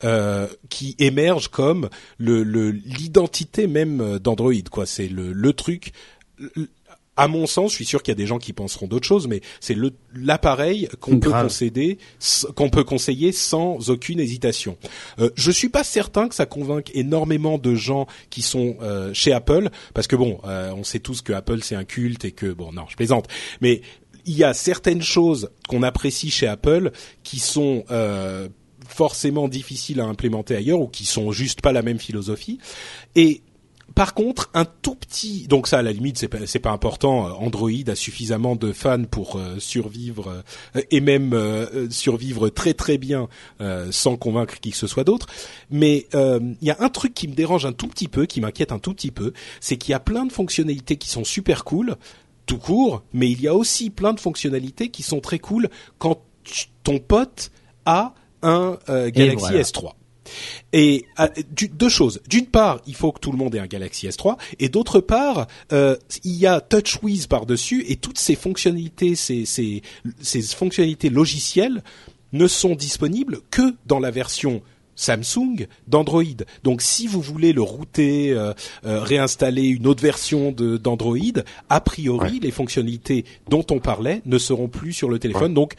euh, qui émerge comme le le- l'identité même d'Android. Quoi, c'est le, le truc. À mon sens, je suis sûr qu'il y a des gens qui penseront d'autres choses, mais c'est l'appareil qu'on peut concéder, qu'on peut conseiller sans aucune hésitation. Euh, je suis pas certain que ça convainque énormément de gens qui sont euh, chez Apple, parce que bon, euh, on sait tous que Apple c'est un culte et que bon, non, je plaisante, mais il y a certaines choses qu'on apprécie chez Apple qui sont euh, forcément difficiles à implémenter ailleurs ou qui sont juste pas la même philosophie. Et par contre, un tout petit, donc ça à la limite c'est pas pas important. euh, Android a suffisamment de fans pour euh, survivre euh, et même euh, survivre très très bien euh, sans convaincre qui que ce soit d'autre. Mais euh, il y a un truc qui me dérange un tout petit peu, qui m'inquiète un tout petit peu, c'est qu'il y a plein de fonctionnalités qui sont super cool, tout court, mais il y a aussi plein de fonctionnalités qui sont très cool quand ton pote a un euh, Galaxy S3. Et euh, deux choses. D'une part, il faut que tout le monde ait un Galaxy S3, et d'autre part, euh, il y a TouchWiz par dessus, et toutes ces fonctionnalités, ces, ces, ces fonctionnalités logicielles ne sont disponibles que dans la version Samsung d'Android. Donc si vous voulez le router, euh, euh, réinstaller une autre version d'Android, a priori les fonctionnalités dont on parlait ne seront plus sur le téléphone. Donc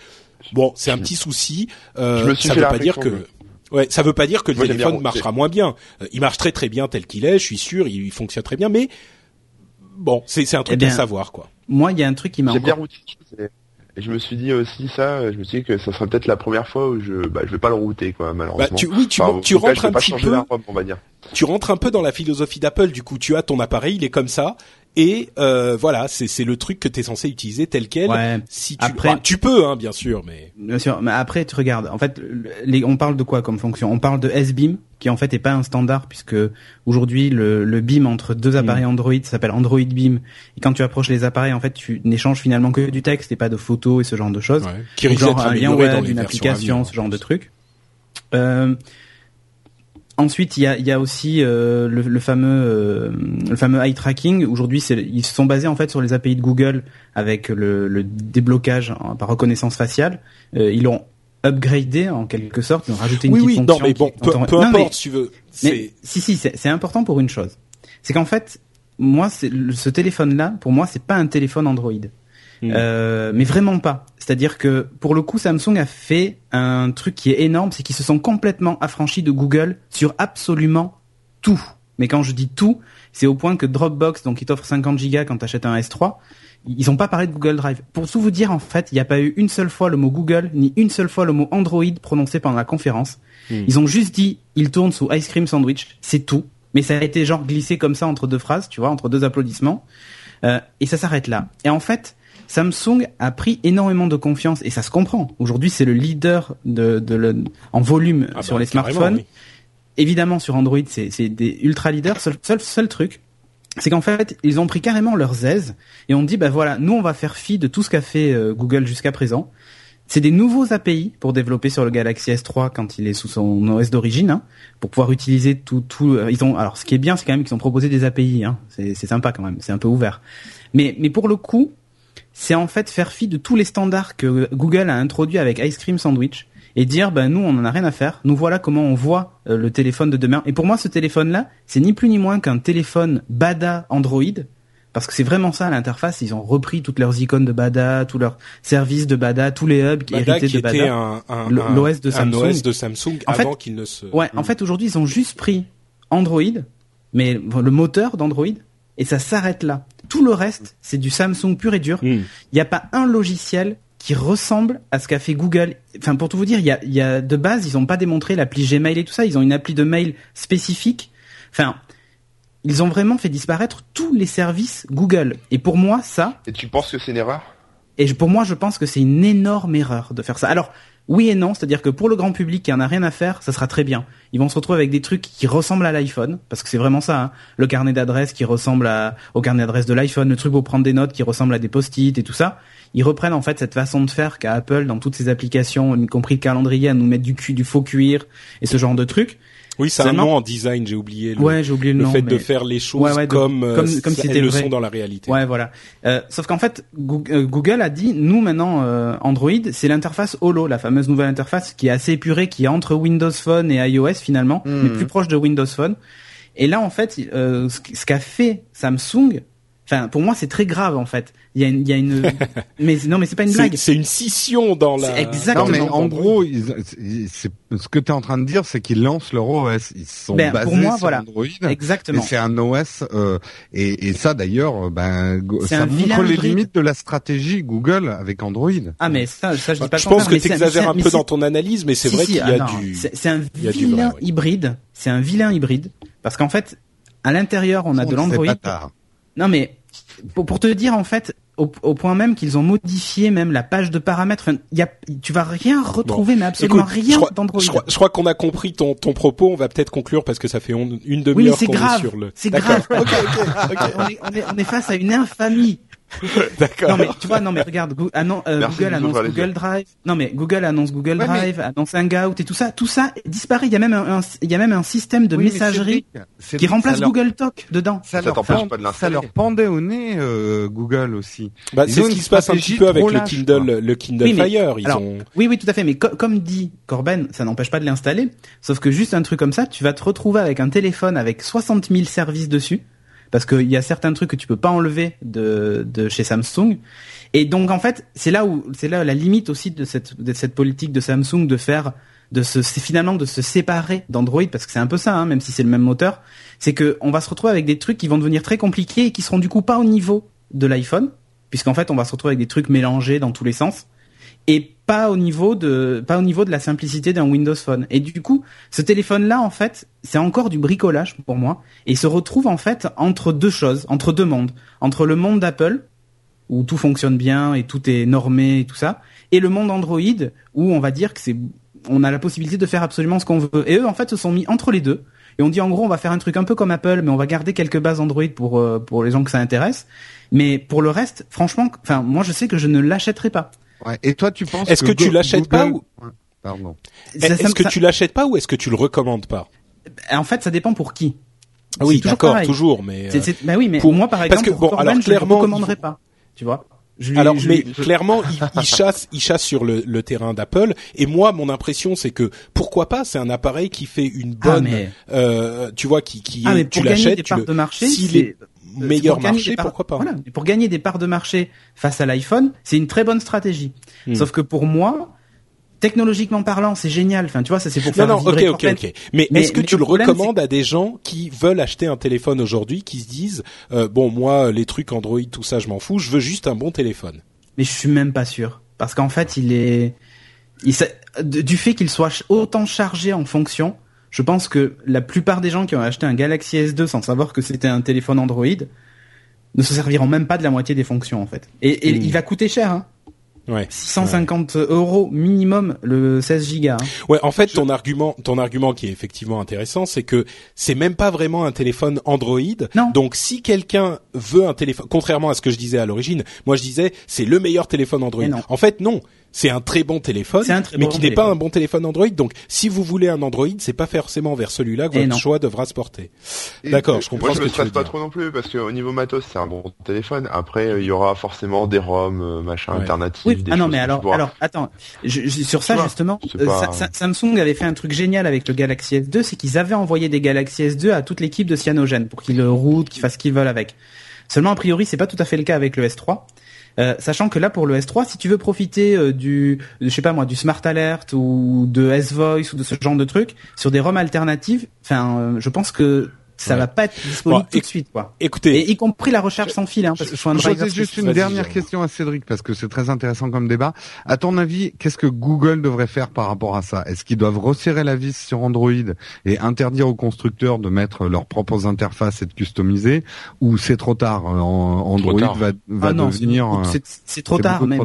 bon, c'est un petit souci. Euh, ça veut pas dire que ouais, ça veut pas dire que le téléphone marchera moins bien. Euh, il marche très très bien tel qu'il est, je suis sûr, il, fonctionne très bien. Mais bon, c'est un truc eh à savoir quoi.
Moi, il y a un truc qui m'a
et je me suis dit aussi ça, je me suis dit que ça serait peut-être la première fois où je, bah, je vais pas le router, quoi, malheureusement.
Bah, tu, oui, tu, tu rentres un petit peu. on va dire. Tu rentres un peu dans la philosophie d'Apple. Du coup, tu as ton appareil, il est comme ça, et euh, voilà, c'est c'est le truc que tu es censé utiliser tel quel. Ouais. Si tu après, tu peux, hein, bien sûr, mais
bien sûr. Mais après, tu regardes. En fait, les, on parle de quoi comme fonction? On parle de S-Beam, qui en fait est pas un standard puisque aujourd'hui le, le beam entre deux mm. appareils Android s'appelle Android Beam et quand tu approches les appareils en fait tu n'échanges finalement que du texte et pas de photos et ce genre de choses ouais.
qui genre un lien web
une application ce genre de truc euh, Ensuite, il y a, y a aussi euh, le, le, fameux euh, le fameux eye tracking. Aujourd'hui, ils sont basés en fait sur les API de Google avec le, le déblocage par reconnaissance faciale. Euh, ils l'ont upgradé en quelque sorte, ils ont rajouté une
oui,
petite
oui,
fonction.
Non, mais bon, peu, importe, si tu veux.
Mais, si, si, c'est important pour une chose. C'est qu'en fait, moi, ce téléphone-là, pour moi, c'est pas un téléphone Android. Hmm. Euh, mais vraiment pas. C'est-à-dire que pour le coup, Samsung a fait un truc qui est énorme, c'est qu'ils se sont complètement affranchis de Google sur absolument tout. Mais quand je dis tout, c'est au point que Dropbox, donc qui t'offre 50 gigas quand t'achètes un S3, ils ont pas parlé de Google Drive. Pour tout vous dire, en fait, il n'y a pas eu une seule fois le mot Google, ni une seule fois le mot Android prononcé pendant la conférence. Hmm. Ils ont juste dit, il tourne sous Ice Cream Sandwich, c'est tout. Mais ça a été genre glissé comme ça entre deux phrases, tu vois, entre deux applaudissements. Euh, et ça s'arrête là. Et en fait, Samsung a pris énormément de confiance et ça se comprend. Aujourd'hui, c'est le leader de, de en volume ah sur bah, les smartphones. Évidemment, sur Android, c'est des ultra leaders. Seul, seul, seul truc, c'est qu'en fait, ils ont pris carrément leurs aises et on dit, bah voilà, nous on va faire fi de tout ce qu'a fait euh, Google jusqu'à présent. C'est des nouveaux API pour développer sur le Galaxy S3 quand il est sous son OS d'origine, hein, pour pouvoir utiliser tout, tout. Euh, ils ont, alors, ce qui est bien, c'est quand même qu'ils ont proposé des API. Hein, c'est sympa quand même, c'est un peu ouvert. Mais, mais pour le coup, c'est en fait faire fi de tous les standards que Google a introduits avec Ice Cream Sandwich et dire ben nous on en a rien à faire, nous voilà comment on voit euh, le téléphone de demain. Et pour moi ce téléphone là, c'est ni plus ni moins qu'un téléphone Bada Android parce que c'est vraiment ça l'interface, ils ont repris toutes leurs icônes de Bada, tous leurs services de Bada, tous les hubs qui héritaient de Bada, l'OS de Samsung.
Un OS de Samsung
en
avant qu'il ne se
Ouais, en fait aujourd'hui ils ont juste pris Android mais le moteur d'Android et ça s'arrête là. Tout le reste, c'est du Samsung pur et dur. Hmm. Il n'y a pas un logiciel qui ressemble à ce qu'a fait Google. Enfin, pour tout vous dire, il y a, y a de base, ils n'ont pas démontré l'appli Gmail et tout ça. Ils ont une appli de mail spécifique. Enfin, ils ont vraiment fait disparaître tous les services Google. Et pour moi, ça.
Et tu penses que c'est une erreur?
Et pour moi, je pense que c'est une énorme erreur de faire ça. Alors, oui et non, c'est-à-dire que pour le grand public qui en a rien à faire, ça sera très bien. Ils vont se retrouver avec des trucs qui ressemblent à l'iPhone, parce que c'est vraiment ça. Hein. Le carnet d'adresse qui ressemble à, au carnet d'adresse de l'iPhone, le truc pour prendre des notes qui ressemble à des post-it et tout ça. Ils reprennent en fait cette façon de faire qu'a Apple dans toutes ses applications, y compris le calendrier, à nous mettre du, du faux cuir et ce genre de trucs.
Oui, c'est un nom en design, j'ai oublié. Le,
ouais, j'ai oublié le,
le fait de faire les choses comme, euh, comme, comme elles le sont dans la réalité.
Ouais, voilà. Euh, sauf qu'en fait, euh, Google a dit, nous maintenant, euh, Android, c'est l'interface Holo, la fameuse nouvelle interface qui est assez épurée, qui est entre Windows Phone et iOS finalement, hmm. mais plus proche de Windows Phone. Et là, en fait, euh, ce qu'a fait Samsung, Enfin, pour moi, c'est très grave en fait. Il y a une, il y a une, mais non, mais c'est pas une blague.
C'est une scission dans la.
Exactement.
Non, mais en gros, c'est ce que tu es en train de dire, c'est qu'ils lancent leur OS. Ils sont ben, basés pour moi, sur voilà. Android.
Exactement.
c'est un OS, euh, et, et ça d'ailleurs, ben, ça montre les limites de la stratégie Google avec Android.
Ah, mais ça, ça je dis pas.
Je pense que tu exagères un peu dans ton analyse, mais c'est vrai qu'il y a
ah,
du.
C'est un vilain hybride. C'est un vilain hybride parce qu'en fait, à l'intérieur, on a de l'Android. Non mais pour, te dire en fait au, au point même qu'ils ont modifié même la page de paramètres. Enfin, y a, tu vas rien retrouver, mais absolument rien d'Android.
Je crois, je crois qu'on a compris ton, ton propos. On va peut-être conclure parce que ça fait une demi-heure qu'on est sur le.
C'est grave. C'est grave. on, est, on, est, on est face à une infamie
D'accord.
Non mais tu vois, non mais regarde, annon- euh, Google annonce Google
yeux.
Drive. Non mais Google annonce Google
Ouais, mais-
Drive, annonce Hangout et tout ça, tout ça disparaît. Il y a même un, un- il y a même un système de
Oui,
messagerie qui remplace
ça leur-
Google Talk dedans.
Ça,
Ça
leur pend-
pas de
ça
l'installer.
leur pendait au nez euh, Google aussi.
Bah, c'est ce qui se passe un petit peu avec le Kindle, le Kindle
Oui, mais-
Fire. Ils
alors,
ont.
Oui, oui, tout à fait. Mais co- comme dit Corben, ça n'empêche pas de l'installer. Sauf que juste un truc comme ça, tu vas te retrouver avec un téléphone avec 60 000 services dessus. Parce qu'il y a certains trucs que tu peux pas enlever de, chez Samsung. Et donc, en fait, c'est là où, c'est là la limite aussi de cette, de cette politique de Samsung de faire, de se, finalement de se séparer d'Android, parce que c'est un peu ça, hein, même si c'est le même moteur. C'est que on va se retrouver avec des trucs qui vont devenir très compliqués et qui seront du coup pas au niveau de l'iPhone. Puisqu'en fait, on va se retrouver avec des trucs mélangés dans tous les sens et pas au niveau de pas au niveau de la simplicité d'un Windows Phone. Et du coup, ce téléphone là en fait, c'est encore du bricolage pour moi et il se retrouve en fait entre deux choses, entre deux mondes, entre le monde d'Apple où tout fonctionne bien et tout est normé et tout ça et le monde Android où on va dire que c'est on a la possibilité de faire absolument ce qu'on veut. Et eux en fait se sont mis entre les deux et on dit en gros on va faire un truc un peu comme Apple mais on va garder quelques bases Android pour euh, pour les gens que ça intéresse. Mais pour le reste, franchement, enfin moi je sais que je ne l'achèterai pas.
Ouais. Et toi, tu penses
Est-ce que tu l'achètes pas
Ouais, Pardon.
Est-ce que
ça-
tu l'achètes pas ou est-ce que tu le recommandes pas?
En fait, ça dépend pour qui.
Ah oui, d'accord, toujours, mais.
C'est,
euh,
c'est- bah oui, mais
pour-
moi, par
parce
exemple,
que,
pour
bon, alors,
je le
clairement,
recommanderais
il faut-
pas. Tu vois je lui,
Alors,
je
mais
lui- je-
clairement, il, il chasse, il chasse sur le, le terrain d'Apple. Et moi, mon impression, c'est que pourquoi pas C'est un appareil qui fait une
Ah,
bonne,
mais,
euh, tu vois, qui, qui
ah,
est-
mais
tu
pour gagner
l'achètes, tu le,
de marché,
est meilleur
pour gagner
marché,
parts-
pourquoi pas
Voilà. Pour gagner des parts de marché face à l'iPhone, c'est une très bonne stratégie.
Hmm.
Sauf que pour moi, technologiquement parlant, c'est génial. Enfin, tu vois, ça c'est pour
Non,
faire
non, ok,
vibrer
ok,
Corben.
ok. Mais,
Mais-
est-ce que
mais
tu
le problème,
recommandes à des gens qui veulent acheter un téléphone aujourd'hui, qui se disent, euh, bon, moi, les trucs Android, tout ça, je m'en fous, je veux juste un bon téléphone.
Mais je suis même pas sûr. Parce qu'en fait, il est, il du fait qu'il soit autant chargé en fonction, je pense que la plupart des gens qui ont acheté un Galaxy S2 sans savoir que c'était un téléphone Android ne se serviront même pas de la moitié des fonctions en fait. Et, et
Mm.
il va coûter cher, hein.
Ouais.
650 euros minimum le 16 Go. Hein.
Ouais, en fait, ton argument, ton argument qui est effectivement intéressant, c'est que c'est même pas vraiment un téléphone Android.
Non.
Donc, si quelqu'un veut un téléphone, contrairement à ce que je disais à l'origine, moi je disais c'est le meilleur téléphone Android. En fait, non. C'est un très bon téléphone,
C'est un très
mais
bon
qui n'est pas un bon téléphone Android. Donc, si vous voulez un Android, c'est pas forcément vers celui-là que votre
non.
choix devra se porter. D'accord, je comprends
Moi, je me
que tu veux
stresse pas
dire.
trop non plus parce qu'au niveau matos, c'est un bon téléphone. Après, euh, il y aura forcément des ROM, euh, machin,
Ouais.
alternatifs.
Oui.
des
Ah non, mais alors, alors, attends. Je- je- sur ça
vois,
justement,
c'est
euh,
pas-
Sa- Sa- Samsung avait fait un truc génial avec le Galaxy S2, c'est qu'ils avaient envoyé des Galaxy S2 à toute l'équipe de Cyanogen pour qu'ils le routent, qu'ils fassent ce qu'ils veulent avec. Seulement, a priori, c'est pas tout à fait le cas avec le S3. Euh, sachant que là, pour le S3, si tu veux profiter euh, du, je sais pas moi, du Smart Alert ou de S-Voice ou de ce genre de trucs sur des ROM alternatives, enfin, euh, je pense que ça
Ouais.
va pas être disponible
Bon,
tout de suite, quoi.
Écoutez,
Et y compris la recherche sans fil, hein, parce que je suis un
Je posais juste une dernière question à Cédric parce que c'est très intéressant comme débat. À ton avis, qu'est-ce que Google devrait faire par rapport à ça? Est-ce qu'ils doivent resserrer la vis sur Android et interdire aux constructeurs de mettre leurs propres interfaces et de customiser? Ou c'est trop tard euh, Android
tard.
va, va
Ah non,
devenir euh,
c'est trop
trop tard.
mais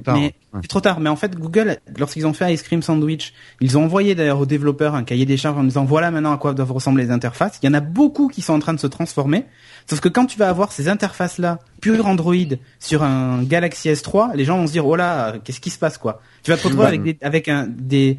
Ouais.
c'est trop tard. Mais en fait, Google, lorsqu'ils ont fait Ice Cream Sandwich, ils ont envoyé d'ailleurs aux développeurs un cahier des charges en disant voilà maintenant à quoi doivent ressembler les interfaces. Il y en a beaucoup qui sont en train de se transformer. Sauf que quand tu vas avoir ces interfaces-là, pure Android, sur un Galaxy S3, les gens vont se dire oh là, qu'est-ce qui se passe quoi? Tu vas te retrouver avec des, avec un des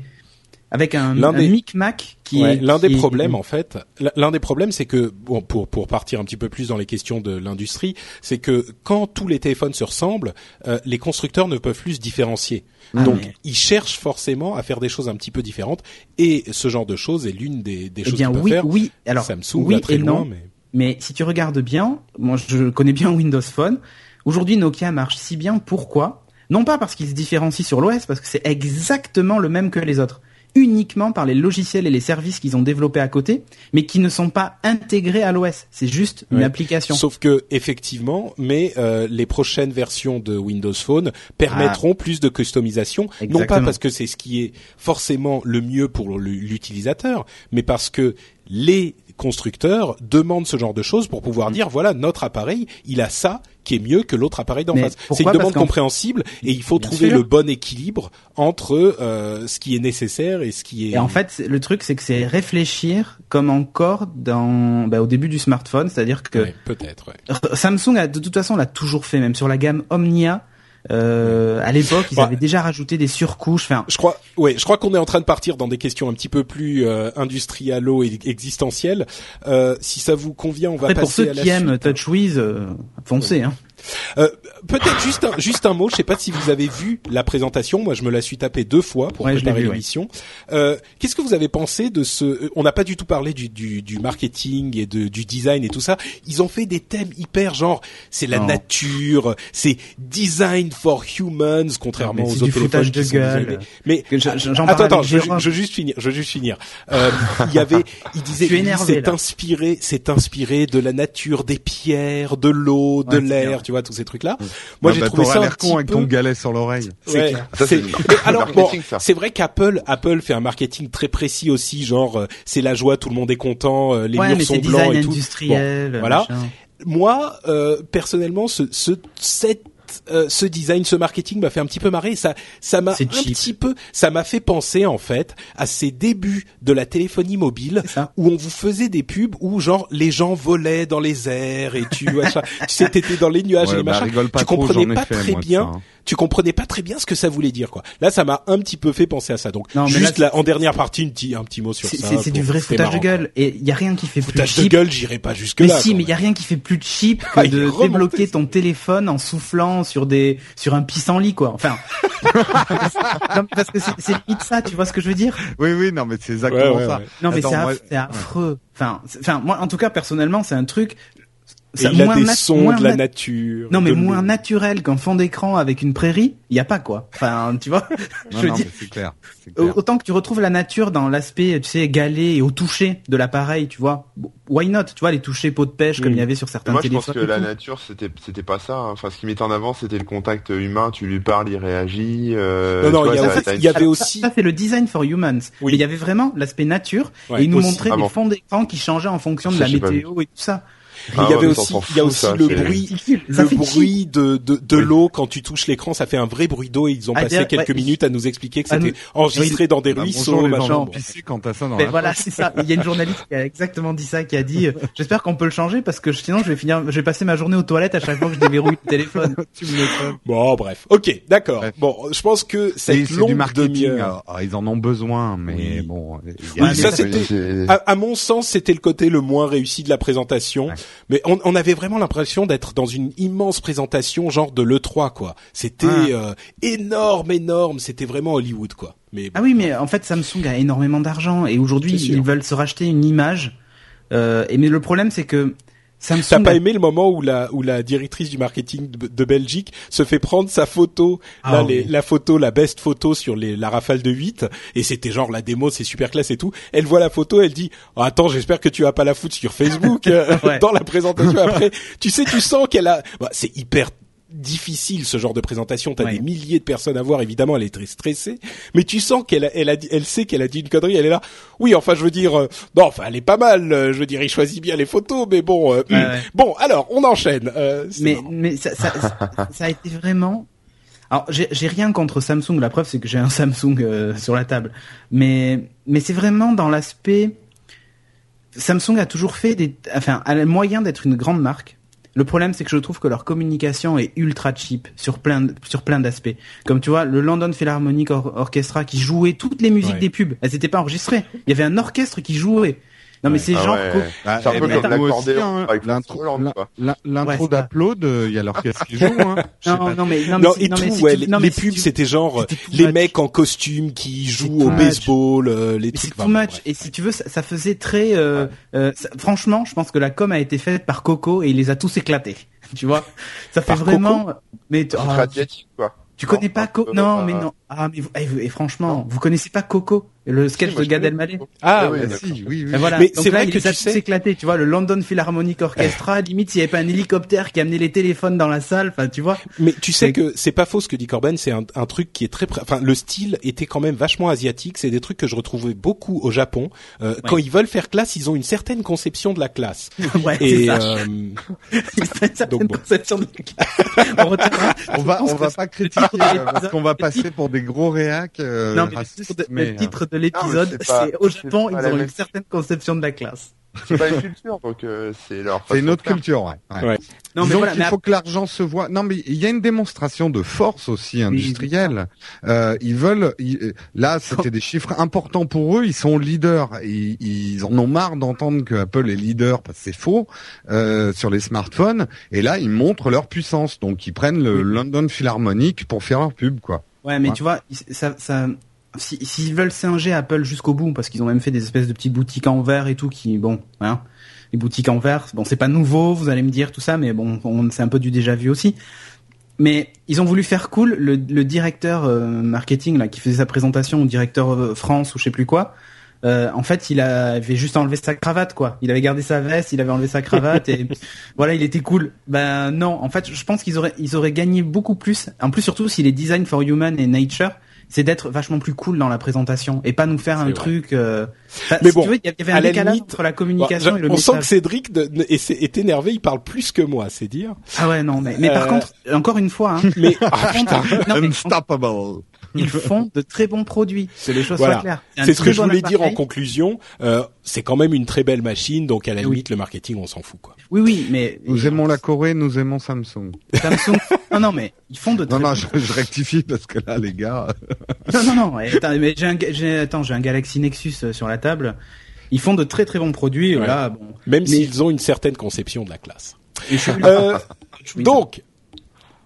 avec un,
L'un
un
des-
micmac qui
Ouais,
est
l'un des
est-
problèmes en fait, l'un des problèmes c'est que bon pour pour partir un petit peu plus dans les questions de l'industrie, c'est que quand tous les téléphones se ressemblent, euh, les constructeurs ne peuvent plus se différencier.
Ah,
Donc
mais-
ils cherchent forcément à faire des choses un petit peu différentes et ce genre de choses est l'une des des
Eh
choses qu'ils peuvent
oui,
faire.
oui. Alors
Samsung
oui
va très
et
loin
non.
mais
Mais si tu regardes bien, moi je connais bien Windows Phone. Aujourd'hui, Nokia marche si bien. Pourquoi? Non pas parce qu'il se différencie sur l'OS, parce que c'est exactement le même que les autres. Uniquement par les logiciels et les services qu'ils ont développés à côté, mais qui ne sont pas intégrés à l'OS. C'est juste une
Ouais.
application.
Sauf que effectivement, mais euh, les prochaines versions de Windows Phone permettront plus de customisation, non pas parce que c'est ce qui est forcément le mieux pour l'utilisateur, mais parce que les constructeurs demandent ce genre de choses pour pouvoir
Mm.
dire voilà notre appareil il a ça qui est mieux que l'autre appareil d'en face. C'est une demande compréhensible et il faut
Bien
trouver
sûr.
le bon équilibre entre euh, ce qui est nécessaire et ce qui est.
Et en fait, le truc, c'est que c'est réfléchir comme encore dans, bah, au début du smartphone, c'est-à-dire que
Ouais, peut-être. ouais.
Samsung a de toute façon l'a toujours fait, même sur la gamme Omnia. Euh, à l'époque, ils
Ouais.
avaient déjà rajouté des surcouches. Enfin,
Je crois, ouais, je crois qu'on est en train de partir dans des questions un petit peu plus euh, industrialo et existentielles. Euh, si ça vous convient, on va
après pour
passer
ceux
à la
qui aiment. TouchWiz, euh, foncez. Hein.
Euh, Peut-être juste un, juste un mot. Je sais pas si vous avez vu la présentation. Moi, je me la suis tapée deux fois pour
Ouais,
préparer
ouais.
l'émission. Euh, Qu'est-ce que vous avez pensé de ce euh, On n'a pas du tout parlé du, du, du marketing et de, du design et tout ça. Ils ont fait des thèmes hyper genre c'est la
Non.
nature, c'est design for humans, contrairement
Non,
aux autres téléphones
de gueule.
Mais
je- j'en
attends, attends, je, je veux juste finir, je veux juste finir. Euh, il y avait, il disait, c'est inspiré, c'est inspiré de la nature, des pierres, de l'eau, de
Ouais,
l'air. Tu vois, tous ces trucs-là. Moi,
Ah
j'ai
bah,
trouvé ça un
con avec
peu.
ton galet sur l'oreille.
Ouais, c'est- alors bon, c'est vrai qu'Apple, Apple fait un marketing très précis aussi, genre euh, c'est la joie, tout le monde est content, euh, les
ouais,
murs sont blancs et tout. Bon, voilà.
machin.
Moi, euh, personnellement, ce, ce cette euh, ce design, ce marketing m'a fait un petit peu marrer. Ça, ça m'a un
cheap.
petit peu, ça m'a fait penser en fait à ces débuts de la téléphonie mobile
ça.
où on vous faisait des pubs où genre les gens volaient dans les airs et tu, machin, tu sais, t'étais dans les nuages et les
bah,
machins.
pas
tu
trop,
comprenais pas
fait,
très
moi,
bien.
ça, hein.
Tu comprenais pas très bien ce que ça voulait dire quoi. Là, ça m'a un petit peu fait penser à ça. Donc,
Non, mais
juste
là,
là, en dernière partie, une petit, un petit mot sur ça.
c'est- du vrai foutage de gueule. Et il y a rien qui fait plus
Foutage de
cheap.
gueule, j'irai pas jusque
Mais
là.
si,
quand
mais il y a rien qui fait plus cheap que de débloquer
ça.
ton téléphone en soufflant sur des sur un pissenlit quoi. Enfin, Non, parce que c'est limite ça, tu vois ce que je veux dire?
Oui, oui, non, mais c'est exactement
Ouais, ouais,
ça.
ouais.
Non, mais c'est affreux. Enfin, enfin, moi, en tout cas, personnellement, c'est un truc. Ça-
il a
moins
des sons
moins
de la
nat-
nature.
Non, mais moins naturel qu'un fond d'écran avec une prairie, il y a pas quoi. Enfin, tu vois.
Non,
je
non,
dis,
c'est clair.
autant que tu retrouves la nature dans l'aspect, tu sais, galet et au toucher de l'appareil, tu vois. Why not Tu vois, les touchés pot de pêche comme
Mm.
il y avait sur certains
Moi, je pense
téléphones.
que la
tout.
nature, c'était, c'était pas ça. hein. Enfin, ce qui mettait en avant, c'était le contact humain. Tu lui parles, il réagit. Euh,
Non, non, il y a-
t'as-
en fait,
t'as une-
il y avait
Alors, ça-
aussi-
Ça, c'est le design for humans.
Oui.
Mais il y avait vraiment l'aspect nature
Ouais,
et il nous
aussi.
montrait
Ah
des
bon.
fonds d'écran qui changeaient en fonction de la météo et tout ça.
Il
Ah
y avait aussi, il y a aussi
ça,
le bruit, le bruit de, de, de
Oui.
l'eau quand tu touches l'écran, ça fait un vrai bruit d'eau et ils ont
Ah,
passé quelques
ouais,
minutes à nous expliquer que
Ah,
c'était
nous-
enregistré dans des
Bah,
ruisseaux,
bonjour les
machin.
gens
Bon.
pissés quand t'as ça dans
Mais
la
voilà, c'est ça. Il y a une journaliste qui a exactement dit ça, qui a dit euh, J'espère qu'on peut le changer parce que sinon je vais finir, je vais passer ma journée aux toilettes à chaque fois que je déverrouille le téléphone.
tu me.
Bon, bref. Ok, d'accord. Bon, je pense que
Et
cette
c'est
longue
du marketing.
demi-heure-
Alors, alors, ils en ont besoin, mais
Oui.
bon. il
Oui, ça c'était. À, à mon sens, c'était le côté le moins réussi de la présentation.
Ouais.
Mais on, on avait vraiment l'impression d'être dans une immense présentation, genre de l'E3, quoi. C'était
Ouais.
euh, énorme, énorme. C'était vraiment Hollywood, quoi. Mais
Ah oui, mais en fait Samsung a énormément d'argent et aujourd'hui ils veulent se racheter une image. Euh, et mais le problème c'est que Samsung.
T'as pas aimé le moment où la où la directrice du marketing de, de Belgique se fait prendre sa photo,
Ah
là
oui.
les, la photo, la best photo sur les la rafale de 8 et c'était genre la démo, c'est super classe et tout. Elle voit la photo, elle dit oh, "Attends, j'espère que tu vas pas la foutre sur Facebook euh,
Ouais.
dans la présentation après." tu sais, tu sens qu'elle a bah, c'est hyper difficile ce genre de présentation, t'as
Ouais.
des milliers de personnes à voir, évidemment, elle est très stressée, mais tu sens qu'elle a, elle a elle sait qu'elle a dit une connerie, elle est là. Oui, enfin, je veux dire, euh, non, enfin, elle est pas mal. euh, je veux dire, il choisit bien les photos, mais bon, euh,
Ouais, ouais.
bon, alors, on enchaîne. euh,
Mais
marrant.
mais ça, ça, ça, a été vraiment. Alors j'ai j'ai rien contre Samsung. La preuve c'est que j'ai un Samsung euh, sur la table. Mais mais c'est vraiment dans l'aspect. Samsung a toujours fait des, enfin, a le moyen d'être une grande marque. Le problème, c'est que je trouve que leur communication est ultra cheap sur plein, sur plein d'aspects. Comme tu vois, le London Philharmonic Or- Orchestra qui jouait toutes les musiques
Ouais.
des pubs. Elles n'étaient pas enregistrées. Il y avait un orchestre qui jouait. Non, mais c'est genre,
C'est un
eh
peu comme l'accordéon avec
l'intro- d'Upload, il y a l'orchestre qui joue. Hein.
Non, non, mais, non, mais,
Non,
si-
et
non,
tout, les, pubs, c'était genre euh, les mecs en costume qui jouent au baseball, euh, les
Mais
trucs.
c'est too
enfin,
much.
bref.
Et si tu veux, ça, faisait très. Euh, franchement, je pense que la com a été faite par Coco et il les a tous éclatés. Tu vois, ça fait vraiment. Mais tu- ah, tu connais pas Coco Non, mais non. Ah, mais vous- et franchement, vous connaissez pas Coco? Le sketch
Si, moi,
de Gad. Elmaleh.
Ah,
oui,
ouais.
si, oui, oui.
Et voilà.
Mais
Donc
c'est
là,
vrai
il
que
les a
tu
tous
sais-
éclatés, tu vois, le London Philharmonic Orchestra, limite s'il n'y avait pas un hélicoptère qui amenait les téléphones dans la salle, enfin tu vois.
Mais tu sais que c'est pas faux ce que dit Corben, c'est un, un truc qui est très, enfin le style était quand même vachement asiatique. C'est des trucs que je retrouvais beaucoup au Japon. Euh, Quand ils veulent faire classe, ils ont une certaine conception de la classe.
ouais, c'est
Et
ça.
euh,
une certaine
donc bon.
conception de la classe. On retiendra.
On va, on va pas critiquer parce qu'on va passer pour des gros réacs euh,
Non, mais
racistes, mais,
le titre de l'épisode,
c'est
au Japon, ils ont
même-
une certaine conception de la classe.
C'est pas une culture, donc euh, c'est leur.
c'est une autre
faire.
culture, ouais. ouais.
Ouais.
Non, mais voilà, mais
faut que l'argent se voit. Non, mais il y a une démonstration de force aussi industrielle. Euh, ils veulent. ils- Là, c'était des chiffres importants pour eux. Ils sont leaders. Ils, ils en ont marre d'entendre que Apple est leader parce que c'est faux euh, sur les smartphones. Et là, ils montrent leur puissance. Donc, ils prennent le London Philharmonic pour faire leur pub, quoi.
Ouais, mais
Ouais.
tu vois, ils- ça, ça, si- s'ils veulent singer Apple jusqu'au bout, parce qu'ils ont même fait des espèces de petites boutiques en verre et tout, qui, bon, hein, les boutiques en verre, bon, c'est pas nouveau, vous allez me dire tout ça, mais bon, on- c'est un peu du déjà vu aussi. Mais ils ont voulu faire cool. Le, le directeur euh, marketing là qui faisait sa présentation, ou directeur euh, France ou je sais plus quoi. euh, en fait, il avait juste enlevé sa cravate, quoi. Il avait gardé sa veste, il avait enlevé sa cravate et voilà, il était cool. Ben non, en fait, je pense qu'ils auraient, ils auraient gagné beaucoup plus. En plus, surtout si les design for human et nature, c'est d'être vachement plus cool dans la présentation et pas nous faire un
vrai.
truc. euh, enfin,
Mais
si
bon,
tu veux, il y avait
à
un
la
décalage
limite-
entre la communication
je-
et le
on sent que message. Cédric de- de- est, est énervé. Il parle plus que moi, c'est dire.
Ah ouais, non, mais mais par
Euh,
contre, encore une fois, hein,
Mais ah, putain.
non, mais
Unstoppable.
Ils font de très bons produits. Que les choses
Voilà.
soient claires.
C'est ce que je voulais dire en
appareil.
conclusion. Euh, c'est quand même une très belle machine, donc à la
Oui.
limite le marketing, on s'en fout quoi.
Oui, oui, mais
Nous aimons la Corée, nous aimons Samsung.
Samsung. non, non, mais ils font de très
Non, non, je, je rectifie parce que là, les gars.
Non, non, non. ouais, Attends, mais j'ai un, attends, j'ai un Galaxy Nexus euh, sur la table. Ils font de très très bons produits.
Ouais.
Là, bon.
Même
Mais-
s'ils ont une certaine conception de la classe.
Et je-
Euh, donc,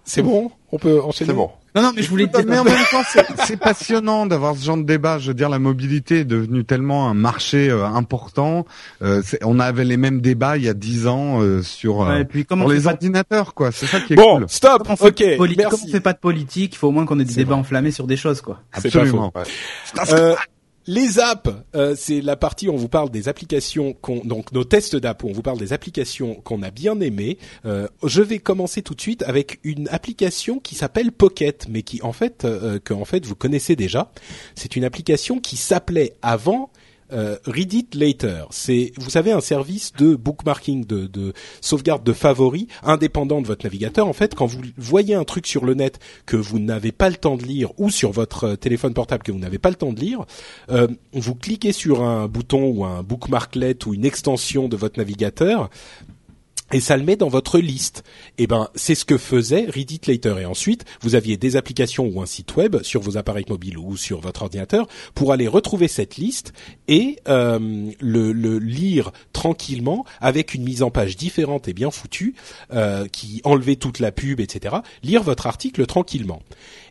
c'est bon, on peut enchaîner?
C'est bon.
Non, non, mais je voulais
Mais en même temps, c'est c'est passionnant d'avoir ce genre de débat. Je veux dire, la mobilité est devenue tellement un marché euh, important. Euh, c'est- on avait les mêmes débats il y a dix ans euh, sur, euh,
Ouais, et puis comment
les
pas
ordinateurs, quoi. C'est ça qui est
Bon,
cool.
stop.
comment on fait
Ok,
pas de poli-
merci.
Comme on fait pas de politique, il faut au moins qu'on ait des débats
vrai.
enflammés sur des choses, quoi.
Pas
Absolument.
Ouais.
Les apps, euh, c'est la partie où on vous parle des applications qu'on donc nos tests d'app où on vous parle des applications qu'on a bien aimées. Euh, je vais commencer tout de suite avec une application qui s'appelle Pocket, mais qui en fait euh, que en fait vous connaissez déjà. C'est une application qui s'appelait avant euh, Read It Later. C'est, vous savez, un service de bookmarking, de, de sauvegarde de favoris, indépendant de votre navigateur. En fait, quand vous voyez un truc sur le net que vous n'avez pas le temps de lire, ou sur votre euh, téléphone portable que vous n'avez pas le temps de lire, euh, vous cliquez sur un bouton ou un bookmarklet ou une extension de votre navigateur et ça le met dans votre liste. Et ben, c'est ce que faisait Read It Later. Et ensuite, vous aviez des applications ou un site web sur vos appareils mobiles ou sur votre ordinateur pour aller retrouver cette liste et euh, le, le lire tranquillement avec une mise en page différente et bien foutue euh, qui enlevait toute la pub, etc. Lire votre article tranquillement.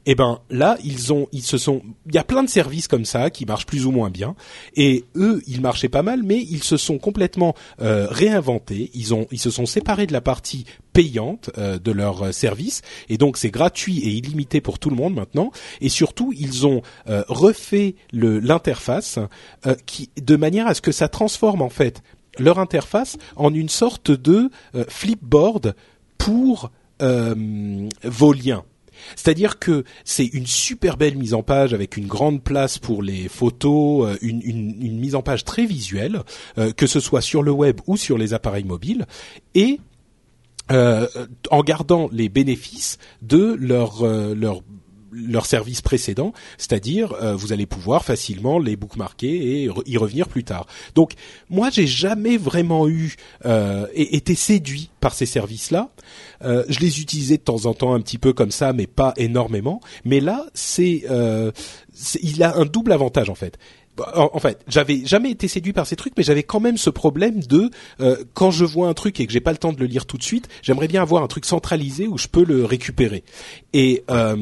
Et ben là, ils ont, ils se sont, il y a plein de services comme ça qui marchent plus ou moins bien. Et eux, ils marchaient pas mal, mais ils se sont complètement euh, réinventés. Ils ont, ils se sont séparés de la partie payante euh, de leur euh, service, et donc c'est gratuit et illimité pour tout le monde maintenant. Et surtout, ils ont refait l'interface qui, de manière à ce que ça transforme en fait leur interface en une sorte de flipboard pour vos liens. C'est-à-dire que c'est une super belle mise en page avec une grande place pour les photos, euh, une, mise en page très visuelle, euh, que ce soit sur le web ou sur les appareils mobiles, et euh, en gardant les bénéfices de leur leur leur service précédent, c'est-à-dire euh, vous allez pouvoir facilement les bookmarker et y revenir plus tard. Donc moi j'ai jamais vraiment eu euh, été séduit par ces services-là. Euh, je les utilisais de temps en temps un petit peu comme ça, mais pas énormément. Mais là c'est euh, il a un double avantage en fait. En, en fait, j'avais jamais été séduit par ces trucs, mais j'avais quand même ce problème de euh, quand je vois un truc et que j'ai pas le temps de le lire tout de suite, j'aimerais bien avoir un truc centralisé où je peux le récupérer. Et euh,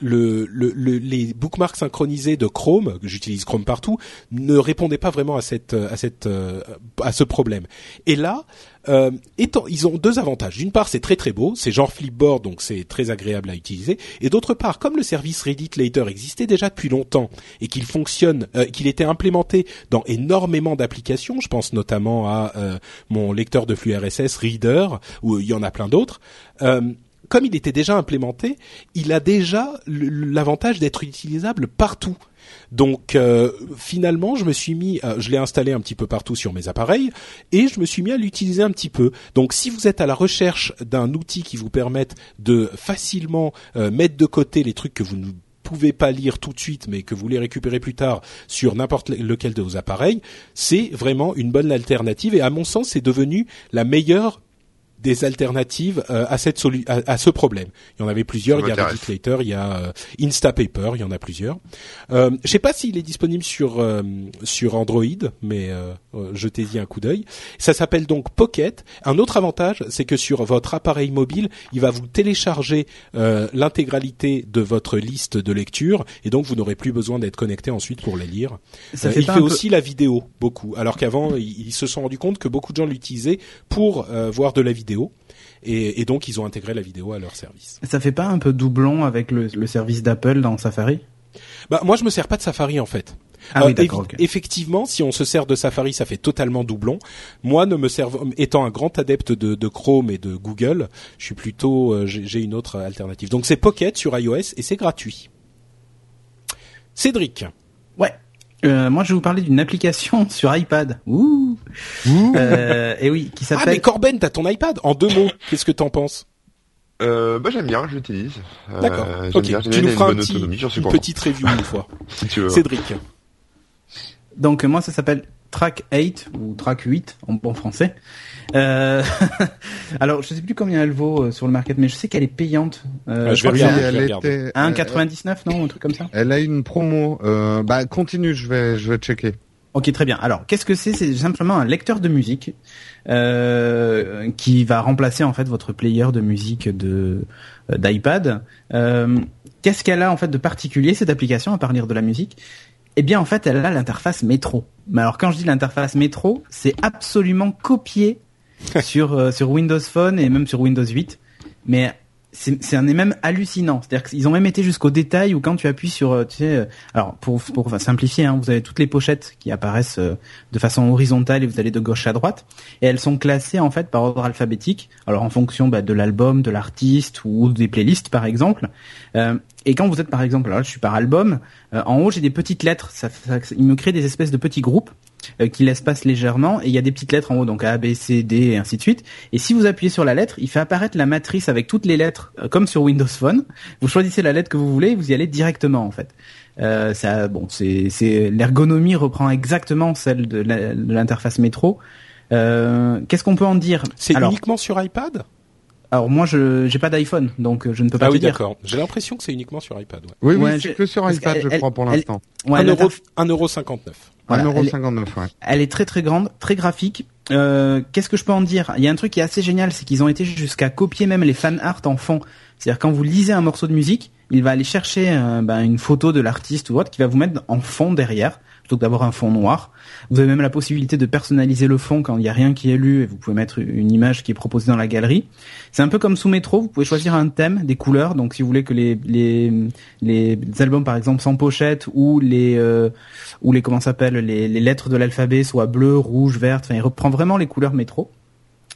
le, le, le- les bookmarks synchronisés de Chrome, que j'utilise Chrome partout, ne répondaient pas vraiment à cette à euh, à ce problème. Et là, euh, étant, ils ont deux avantages. D'une part, c'est très très beau, c'est genre Flipboard, donc c'est très agréable à utiliser. Et d'autre part, comme le service Reddit Later existait déjà depuis longtemps et qu'il fonctionne, euh, qu'il était implémenté dans énormément d'applications, je pense notamment à euh, mon lecteur de flux RSS Reader, où il y en a plein d'autres. Euh, comme il était déjà implémenté, il a déjà l'avantage d'être utilisable partout. Donc euh, finalement, je me suis mis, euh, je l'ai installé un petit peu partout sur mes appareils et je me suis mis à l'utiliser un petit peu. Donc si vous êtes à la recherche d'un outil qui vous permette de facilement euh, mettre de côté les trucs que vous ne pouvez pas lire tout de suite, mais que vous voulez récupérer plus tard sur n'importe lequel de vos appareils, c'est vraiment une bonne alternative et à mon sens, c'est devenu la meilleure des alternatives euh, à cette solu à, ce problème. Il y en avait plusieurs. Il y a Reddit Later, il y a euh, Instapaper, il y en a plusieurs. Euh, je sais pas s'il est disponible sur euh, sur Android, mais euh, jetez-y un coup d'œil. Ça s'appelle donc Pocket. Un autre avantage, c'est que sur votre appareil mobile, il va vous télécharger l'intégralité de votre liste de lecture, et donc vous n'aurez plus besoin d'être connecté ensuite pour les lire. Ça fait il fait aussi la vidéo beaucoup, alors qu'avant ils, se sont rendus compte que beaucoup de gens l'utilisaient pour voir de la vidéo et, donc ils ont intégré la vidéo à leur service.
Ça fait pas un peu doublon avec le, service d'Apple dans Safari?
Bah moi je me sers pas de Safari en fait.
Ah oui, euh,
Effectivement, si on se sert de Safari, ça fait totalement doublon. Moi, ne me sers, étant un grand adepte de, Chrome et de Google, je suis plutôt, euh, j'ai une autre alternative. Donc c'est Pocket sur iOS et c'est gratuit. Cédric.
Ouais. Euh, moi, je vais vous parler d'une application sur iPad. Ouh. Euh, et oui, qui s'appelle. Ah
mais Corben, t'as ton iPad. En deux mots, qu'est-ce que t'en penses?
Euh, bah j'aime bien, je l'utilise.
Euh, D'accord. ok. tu nous feras un petit, une petite review une fois. si tu veux. Cédric.
Donc moi ça s'appelle Track 8 ou Track 8 en bon français. Euh, alors, je sais plus combien elle vaut euh, sur le market, mais je sais qu'elle est payante.
Euh, ah, je, vais regarder, elle était,
1,99 non, un truc comme ça.
Elle a une promo. Euh, bah, continue, je vais, je vais checker.
Ok, très bien. Alors, qu'est-ce que c'est? C'est simplement un lecteur de musique euh, qui va remplacer en fait votre player de musique de euh, d'iPad. Euh, qu'est-ce qu'elle a en fait de particulier cette application à part lire de la musique? Eh bien, en fait, elle a l'interface métro. Mais alors, quand je dis l'interface métro, c'est absolument copié sur euh, sur Windows Phone et même sur Windows 8. Mais c'est un est même hallucinant. C'est-à-dire qu'ils ont même été jusqu'au détail où quand tu appuies sur, euh, tu sais, euh, alors pour pour simplifier, hein, vous avez toutes les pochettes qui apparaissent de façon horizontale et vous allez de gauche à droite et elles sont classées en fait par ordre alphabétique. Alors en fonction bah, de l'album, de l'artiste ou des playlists par exemple. Et quand vous êtes par exemple, là je suis par album, en haut j'ai des petites lettres. Ça, ça, il me crée des espèces de petits groupes euh, qui l'espace légèrement et il y a des petites lettres en haut donc A B C D et ainsi de suite. Et si vous appuyez sur la lettre il fait apparaître la matrice avec toutes les lettres euh, comme sur Windows Phone. Vous choisissez la lettre que vous voulez et vous y allez directement en fait. Euh, ça bon c'est c'est l'ergonomie reprend exactement celle de l'interface métro. Euh, qu'est-ce qu'on peut en dire?
C'est uniquement sur iPad?
Alors moi je j'ai pas d'iPhone donc je ne peux pas ah
oui,
dire.
d'accord. J'ai l'impression que c'est uniquement sur iPad. Ouais.
Oui oui, c'est que sur iPad je crois pour l'instant.
Ouais, 1,59€.
Voilà, 1,59€, ouais.
Elle est très très grande, très graphique. Euh, Qu'est-ce que je peux en dire? Il y a un truc qui est assez génial, c'est qu'ils ont été jusqu'à copier même les fan art en fond. C'est-à-dire quand vous lisez un morceau de musique, il va aller chercher euh, ben, une photo de l'artiste ou autre qui va vous mettre en fond derrière plutôt que d'avoir un fond noir. Vous avez même la possibilité de personnaliser le fond quand il n'y a rien qui est lu et vous pouvez mettre une image qui est proposée dans la galerie. C'est un peu comme sous métro, vous pouvez choisir un thème, des couleurs. Donc si vous voulez que les les, les albums par exemple sans pochette ou les euh, ou les comment s'appelle les, les lettres de l'alphabet soient bleues, rouges, vertes, enfin il reprend vraiment les couleurs métro.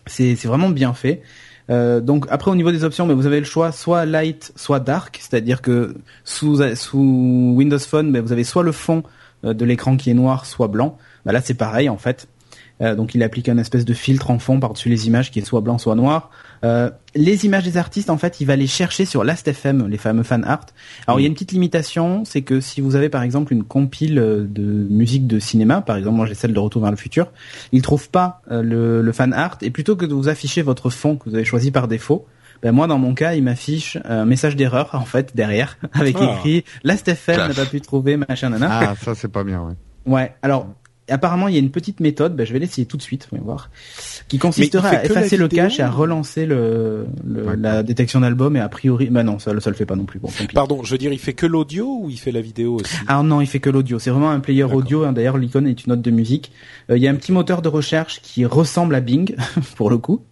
C'est c'est vraiment bien fait. Euh, donc après au niveau des options, mais vous avez le choix soit light, soit dark, c'est-à-dire que sous sous Windows Phone, ben, vous avez soit le fond euh, de l'écran qui est noir soit blanc. Bah là c'est pareil en fait. Euh, donc il applique un espèce de filtre en fond par-dessus les images qui est soit blanc soit noir. Euh, les images des artistes en fait il va les chercher sur Last.fm, les fameux fan art. Alors il y a une petite limitation, c'est que si vous avez par exemple une compile de musique de cinéma, par exemple moi j'ai celle de Retour vers le futur, il trouve pas le, le fan art et plutôt que de vous afficher votre fond que vous avez choisi par défaut, ben moi dans mon cas il m'affiche un message d'erreur en fait derrière avec ah. écrit Last FM n'a pas pu trouver machin nana.
Ah ça c'est pas bien ouais.
Ouais alors apparemment, il y a une petite méthode, ben, je vais l'essayer tout de suite, on va voir, qui consisterait à effacer le cache et à relancer le, le la détection d'album et a priori, bah non, ça, ça le fait pas non plus. Bon,
Pardon, je veux dire, il fait que l'audio ou il fait la vidéo aussi?
Ah non, il fait que l'audio. C'est vraiment un player audio. Hein. D'ailleurs, l'icône est une note de musique. Euh, il y a un petit moteur de recherche qui ressemble à Bing, pour le coup.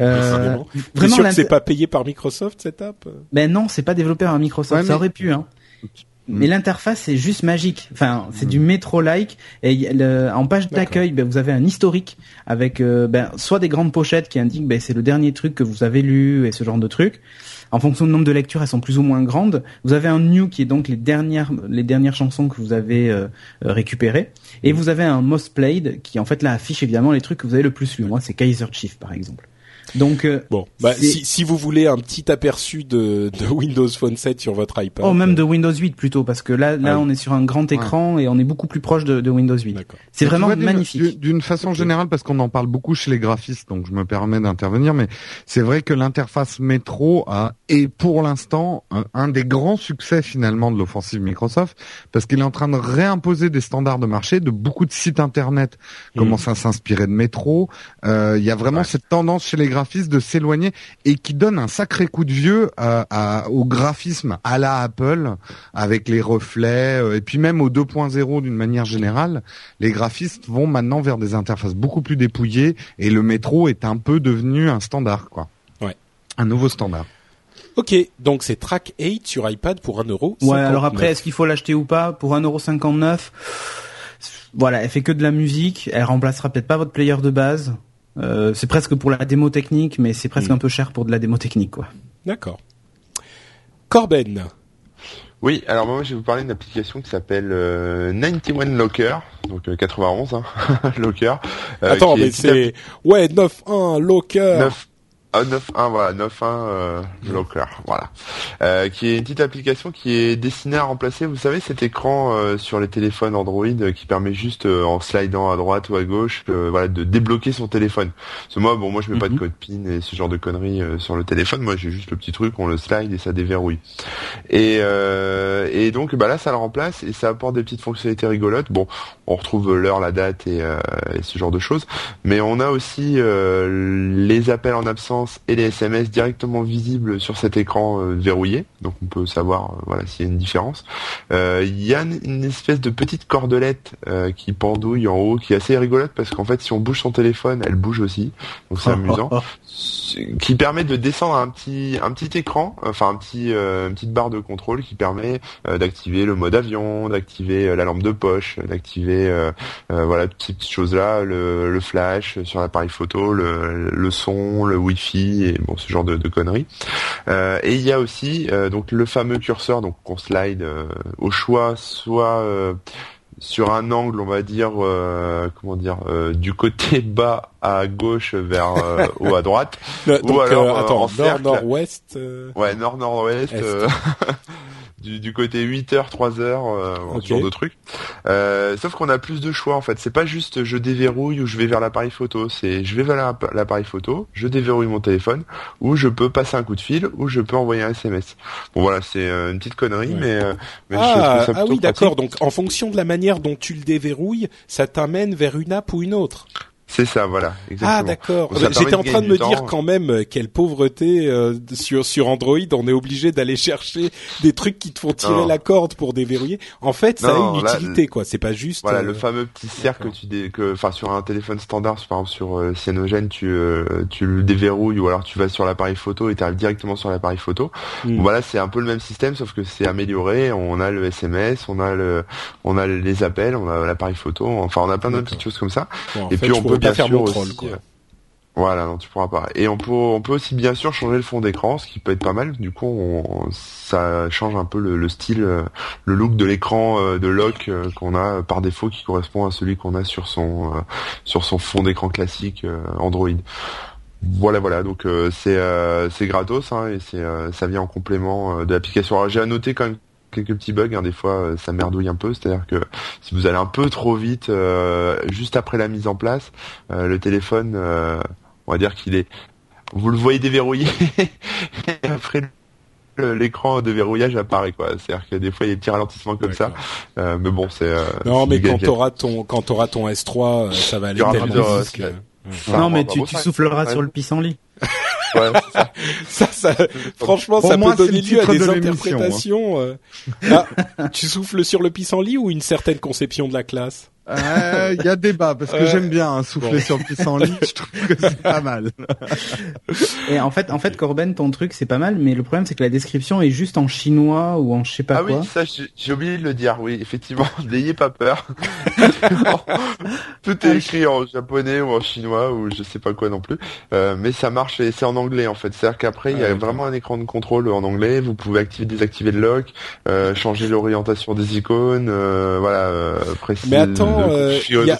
Euh, vraiment, c'est pas payé par Microsoft cette app?
Ben non, c'est pas développé par Microsoft. Ça aurait pu, hein. Mais l'interface est juste magique. Enfin, c'est du métro-like. Et en page d'accueil, ben, vous avez un historique avec euh, ben, soit des grandes pochettes qui indiquent ben, c'est le dernier truc que vous avez lu et ce genre de trucs. En fonction du nombre de lectures, elles sont plus ou moins grandes. Vous avez un new qui est donc les dernières les dernières chansons que vous avez euh, récupérées. Et vous avez un most played qui en fait là affiche évidemment les trucs que vous avez le plus lu. Moi, c'est Kaiser Chief par exemple. Donc euh,
bon, bah, si, si vous voulez un petit aperçu de, de Windows Phone 7 sur votre iPad.
Oh, même de Windows 8 plutôt, parce que là, là, ah on est sur un grand écran et on est beaucoup plus proche de, de Windows 8. C'est vraiment magnifique.
D'une façon générale, parce qu'on en parle beaucoup chez les graphistes, donc je me permets d'intervenir, mais c'est vrai que l'interface métro a est pour l'instant un, des grands succès finalement de l'offensive Microsoft, parce qu'il est en train de réimposer des standards de marché, de beaucoup de sites internet mmh. commencent à s'inspirer de métro. Euh, il y a vraiment cette tendance chez les graphistes de s'éloigner et qui donne un sacré coup de vieux à, au graphisme à la Apple avec les reflets euh, et puis même au 2.0 d'une manière générale. Les graphistes vont maintenant vers des interfaces beaucoup plus dépouillées et le métro est un peu devenu un standard quoi.
Ouais.
Un nouveau standard.
Ok, donc c'est Track 8 sur iPad pour 1 euro.
Ouais, alors après, est-ce qu'il faut l'acheter ou pas Pour 1,59€, voilà, elle fait que de la musique, elle remplacera peut-être pas votre player de base. Euh, c'est presque pour la démo technique, mais c'est presque hmm. un peu cher pour de la démo technique, quoi.
D'accord. Corben.
Oui, alors moi je vais vous parler d'une application qui s'appelle 91 euh, Locker, donc 91 euh, hein, Locker.
Attends, mais c'est ouais 91 Locker.
9.1 voilà 9.1 euh, Locker voilà. Euh, qui est une petite application qui est destinée à remplacer vous savez cet écran euh, sur les téléphones Android euh, qui permet juste euh, en slidant à droite ou à gauche voilà de débloquer son téléphone. Parce moi bon moi je mets pas de mhm. code PIN et ce genre de conneries sur le téléphone. Moi j'ai juste le petit truc on le slide et ça déverrouille. Et et donc bah là ça le remplace et ça apporte des petites fonctionnalités rigolotes. Bon on retrouve l'heure la date et, et ce genre de choses. Mais on a aussi les appels en absence et les SMS directement visibles sur cet écran euh, verrouillé. Donc on peut savoir euh, voilà s'il y a une différence. Euh, il y a une, espèce de petite cordelette qui pendouille en haut, qui est assez rigolote parce qu'en fait si on bouge son téléphone, elle bouge aussi. Donc c'est amusant. qui permet de descendre un petit un petit écran, enfin un petit une petite barre de contrôle qui permet d'activer le mode avion, d'activer la lampe de poche, d'activer voilà toutes ces petites choses là, le, le flash sur l'appareil photo, le, le son, le wifi et bon ce genre de, conneries. Euh, et il y a aussi euh, donc le fameux curseur donc qu'on slide euh, au choix soit sur un angle, on va dire, comment dire, du côté bas à gauche vers haut à droite,
ou alors attends, nord nord-ouest.
Ouais, nord nord-ouest. du, côté 8h, 3h, euh, ce genre de truc. Euh, sauf qu'on a plus de choix en fait. C'est pas juste je déverrouille ou je vais vers l'appareil photo. C'est je vais vers l'appareil photo, je déverrouille mon téléphone, ou je peux passer un coup de fil, ou je peux envoyer un SMS. Bon voilà, c'est euh, une petite connerie, mais, mais
ah, je ça ah oui d'accord. Donc en fonction de la manière dont tu le déverrouilles, ça t'amène vers une app ou une autre.
C'est ça, voilà. Exactement.
Ah d'accord. J'étais en train de me dire quand même euh, quelle pauvreté euh, sur sur Android, on est obligé d'aller chercher des trucs qui te font tirer la corde pour déverrouiller. En fait, ça a une utilité quoi. C'est pas juste.
Voilà, le euh, fameux petit cercle que tu dé... que, enfin sur un téléphone standard, par exemple sur euh, Cyanogen, tu tu le déverrouilles ou alors tu vas sur l'appareil photo et tu arrives directement sur l'appareil photo. Hmm. Voilà, c'est un peu le même système, sauf que c'est amélioré. On a le SMS, on a le on a les appels, on a l'appareil photo. Enfin, on a plein de petites choses comme ça.
et puis on peut bien faire sûr aussi, quoi. Euh,
voilà, non, tu pourras pas. Et on peut, on peut aussi bien sûr changer le fond d'écran, ce qui peut être pas mal. Du coup, on, ça change un peu le, style, euh, le look de l'écran euh, de lock qu'on a par défaut, qui correspond à celui qu'on a sur son, sur son fond d'écran classique Android. Voilà, voilà. Donc c'est, c'est gratos hein, et c'est, ça vient en complément de l'application. J'ai à noter quand même quelques petits bugs. Hein, des fois, euh, ça merdouille un peu. C'est-à-dire que si vous allez un peu trop vite, euh, juste après la mise en place, euh, le téléphone, on va dire qu'il est, vous le voyez déverrouillé. et après l'écran de verrouillage apparaît quoi. C'est-à-dire que des fois il y a des petits ralentissements comme ça. Euh, mais bon, c'est. euh,
Non,
c'est
mais quand t'auras ton quand t'auras ton S3, euh, ça va aller tellement vite
non, mais
bah,
tu, souffleras
ouais.
sur le pissenlit.
Ouais, ça.
Ça, ça, franchement,
Pour
ça
moi,
peut
c'est
donner lieu à des
de l'émission,
interprétations. euh. Ah, tu souffles sur le pissenlit ou une certaine conception de la classe?
Euh, Il y a débat parce que j'aime bien hein, souffler
Bon.
sur le pissenlit. Je trouve que c'est pas mal.
Et en fait, en fait, Corben, ton truc, c'est pas mal, mais le problème, c'est que la description est juste en chinois ou en je sais pas
Ah
quoi.
oui, ça j'ai j'ai oublié de le dire. Oui, effectivement, n'ayez pas peur. Tout est écrit en japonais ou en chinois ou je sais pas quoi non plus. Euh, mais ça marche et c'est en anglais en fait. C'est-à-dire qu'après il y
Ah,
a
d'accord.
vraiment un écran de contrôle en anglais. Vous pouvez activer, désactiver le lock, euh, changer l'orientation des icônes, euh, voilà. Euh, préciser-
Mais attends, euh, il y a-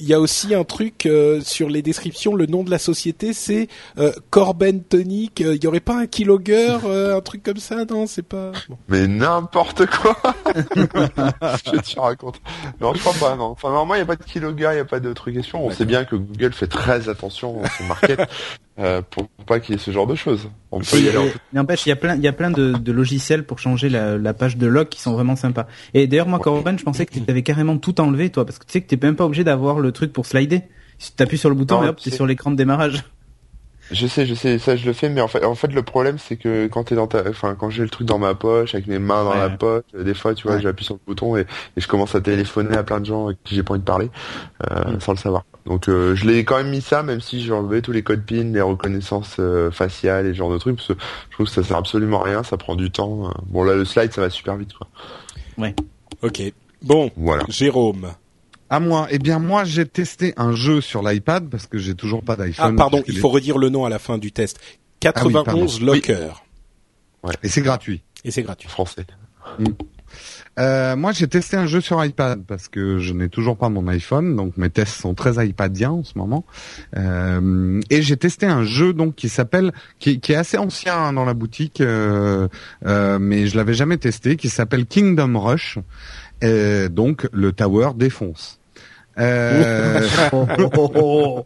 y aussi un truc euh, sur les descriptions, le nom de la société, c'est euh, Corben Tonic. Euh, Il y aurait pas un Kilogger, euh, un truc comme ça? Non, c'est pas. Bon.
Mais n'importe quoi. je te raconte. Non, je crois pas. Non. Enfin, normalement, il n'y a pas de kiloga, il n'y a pas de trucs question. On sait bien que Google fait très attention à son market euh, pour pas qu'il y ait ce genre de choses. On peut y aller.
N'empêche, il y a plein, il y a plein de, de logiciels pour changer la, la page de log qui sont vraiment sympas. Et d'ailleurs, moi, Corben, je pensais que tu avais carrément tout enlevé, toi, parce que tu sais que t'es même pas obligé d'avoir le truc pour slider. Si tu appuies sur le bouton
Non,
et hop, t'es sur l'écran de démarrage.
Je sais, je sais, ça je le fais, mais en fait, en fait, le problème c'est que quand t'es dans ta, enfin, quand j'ai le truc dans ma poche, avec mes mains dans
Ouais.
la poche, euh, des fois, tu vois,
Ouais.
j'appuie sur le bouton et, et je commence à téléphoner à plein de gens avec qui j'ai pas envie de parler, euh,
Mm.
sans le savoir. Donc, euh, je l'ai quand même mis ça, même si j'ai enlevé tous les codes PIN, les reconnaissances euh, faciales et ce genre de trucs, parce que je trouve que ça sert absolument à rien, ça prend du temps. euh. Bon, là, le slide, ça va super vite, quoi.
Ok. Bon,
Voilà.
Jérôme.
À moi. Eh bien, moi, j'ai testé un jeu sur l'iPad parce que j'ai toujours pas
Ah,
d'iPhone.
pardon,
puisqu'il
il faut redire le nom à la fin du test.
Ah oui,
91
pardon.
Locker.
Et c'est gratuit.
Et c'est gratuit.
Français.
Euh, moi, j'ai testé un jeu sur iPad parce que je n'ai toujours pas mon iPhone, donc mes tests sont très iPadiens en ce moment. Euh, et j'ai testé un jeu donc qui s'appelle, qui, est assez ancien hein, dans la boutique, euh, mais je l'avais jamais testé, qui s'appelle Kingdom Rush. Donc le tower défonce. Euh,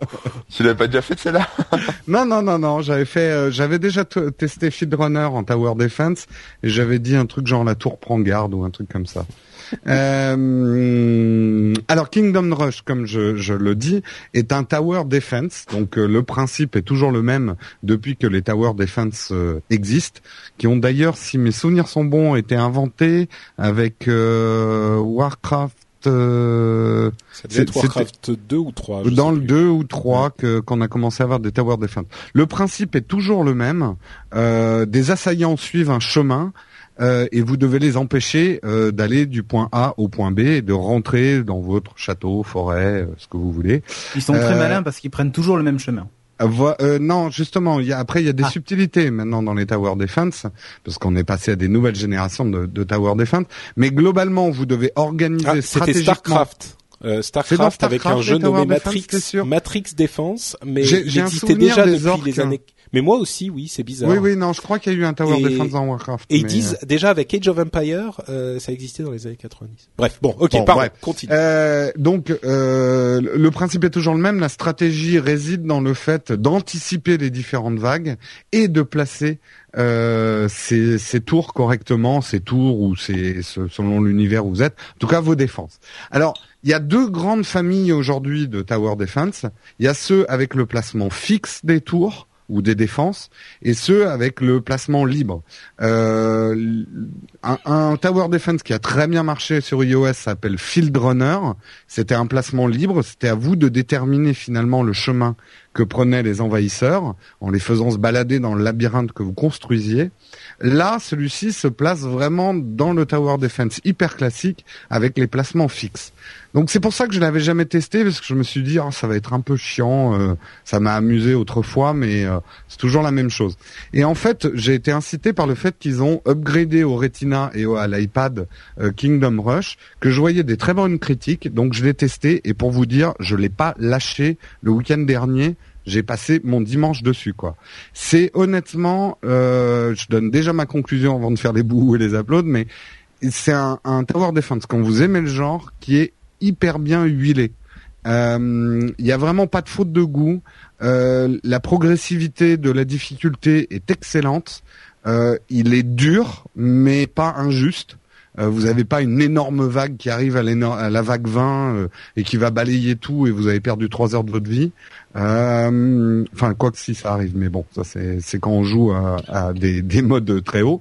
Tu l'avais pas déjà fait celle-là?
Non, non, non, non. J'avais fait, euh, j'avais déjà testé Field Runner en Tower Defense et j'avais dit un truc genre la tour prend garde ou un truc comme ça. Euh, alors Kingdom Rush, comme je, je le dis, est un Tower Defense. Donc euh, le principe est toujours le même depuis que les Tower Defense euh, existent, qui ont d'ailleurs, si mes souvenirs sont bons, été inventés avec Warcraft. Euh, C'est-
Warcraft 2 ou 3. je
dans le
plus.
2 ou 3 que qu'on a commencé à avoir des tower defense. Le principe est toujours le même. Euh, des assaillants suivent un chemin euh, et vous devez les empêcher euh, d'aller du point A au point B et de rentrer dans votre château, forêt, euh, ce que vous voulez.
Ils sont très malins parce qu'ils prennent toujours le même chemin.
Euh, vo- euh, non, justement, y a, après il y a des
Ah.
subtilités maintenant dans les tower defense parce qu'on est passé à des nouvelles générations de, de tower defense. Mais globalement, vous devez organiser
Ah,
stratégiquement.
Starcraft. Euh, Starcraft avec un jeu nommé
Defense,
Matrix,
sûr
Matrix Défense, mais
souvenir
déjà
des
depuis les
hein.
Mais moi aussi, oui, c'est bizarre.
Oui, oui, non, je crois qu'il y a eu un tower
Et-
defense dans Warcraft.
Et ils disent déjà avec Age of Empire, euh, ça existait dans les années 90. Bref, bon, ok,
Bon,
pardon,
bref.
continue.
Euh, donc euh, le principe est toujours le même. La stratégie réside dans le fait d'anticiper les différentes vagues et de placer euh, ces, ces tours correctement, ces tours ou ces selon l'univers où vous êtes. En tout cas, vos défenses. Alors, il y a deux grandes familles aujourd'hui de tower defense. Il y a ceux avec le placement fixe des tours ou des défenses et ceux avec le placement libre. Euh, un tower defense qui a très bien marché sur iOS s'appelle Field Runner. C'était un placement libre. C'était à vous de déterminer finalement le chemin que prenaient les envahisseurs en les faisant se balader dans le labyrinthe que vous construisiez. Là, celui-ci se place vraiment dans le tower defense hyper classique avec les placements fixes. Donc c'est pour ça que je l'avais jamais testé parce que je me suis dit ah, ça va être un peu chiant. euh, ça m'a amusé autrefois, mais euh, c'est toujours la même chose. Et en fait, j'ai été incité par le fait qu'ils ont upgradé au Retina et au- à l'iPad euh, Kingdom Rush, que je voyais des très bonnes critiques. Donc je l'ai testé et pour vous dire, je l'ai pas lâché le week-end dernier. J'ai passé mon dimanche dessus, quoi. C'est honnêtement, euh, je donne déjà ma conclusion avant de faire les bouts et les uploads, mais c'est un, un tower defense quand vous aimez le genre qui est hyper bien huilé. Euh, Il y a vraiment pas de faute de goût. Euh, la progressivité de la difficulté est excellente. Euh, il est dur, mais pas injuste. Euh, vous n'avez pas une énorme vague qui arrive à, la vague 20 euh, et qui va balayer tout et vous avez perdu trois heures de votre vie. Euh, enfin, quoi que si ça arrive, mais bon, ça c'est quand on joue à, des, des, modes très hauts.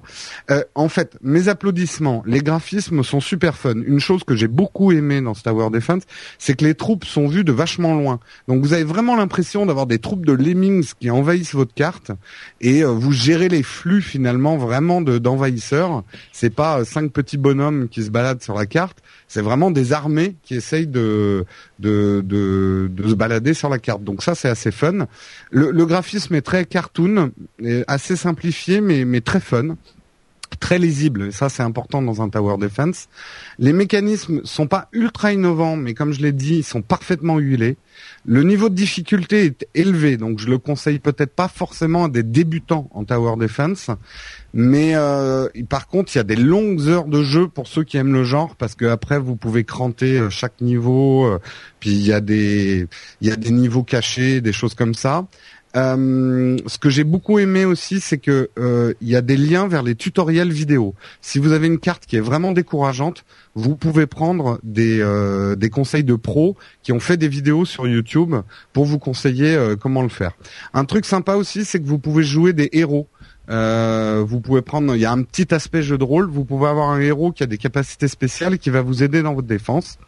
Euh, en fait, mes applaudissements, les graphismes sont super fun. Une chose que j'ai beaucoup aimé dans Star Wars Defense, c'est que les troupes sont vues de vachement loin. Donc vous avez vraiment l'impression d'avoir des troupes de lemmings qui envahissent votre carte et euh, vous gérez les flux finalement vraiment d'envahisseurs. c'est pas cinq petits bonhommes qui se baladent sur la carte, c'est vraiment des armées qui essayent de, de, de, de, se balader sur la carte. Donc ça, c'est assez fun. Le, graphisme est très cartoon, assez simplifié, mais, mais très fun très lisible. Ça, c'est important dans un tower defense. Les mécanismes sont pas ultra innovants, mais comme je l'ai dit, ils sont parfaitement huilés. Le niveau de difficulté est élevé, donc je le conseille peut-être pas forcément à des débutants en tower defense, mais euh, par contre, il y a des longues heures de jeu pour ceux qui aiment le genre, parce que après vous pouvez cranter euh, chaque niveau. Euh, puis il y a des il y a des niveaux cachés, des choses comme ça. Euh, ce que j'ai beaucoup aimé aussi, c'est que euh, il y a des liens vers les tutoriels vidéo. Si vous avez une carte qui est vraiment décourageante, vous pouvez prendre des, euh, des conseils de pros qui ont fait des vidéos sur YouTube pour vous conseiller comment le faire. Un truc sympa aussi, c'est que vous pouvez jouer des héros. vous pouvez prendre, il y a un petit aspect jeu de rôle. Vous pouvez avoir un héros qui a des capacités spéciales qui va vous aider dans votre défense.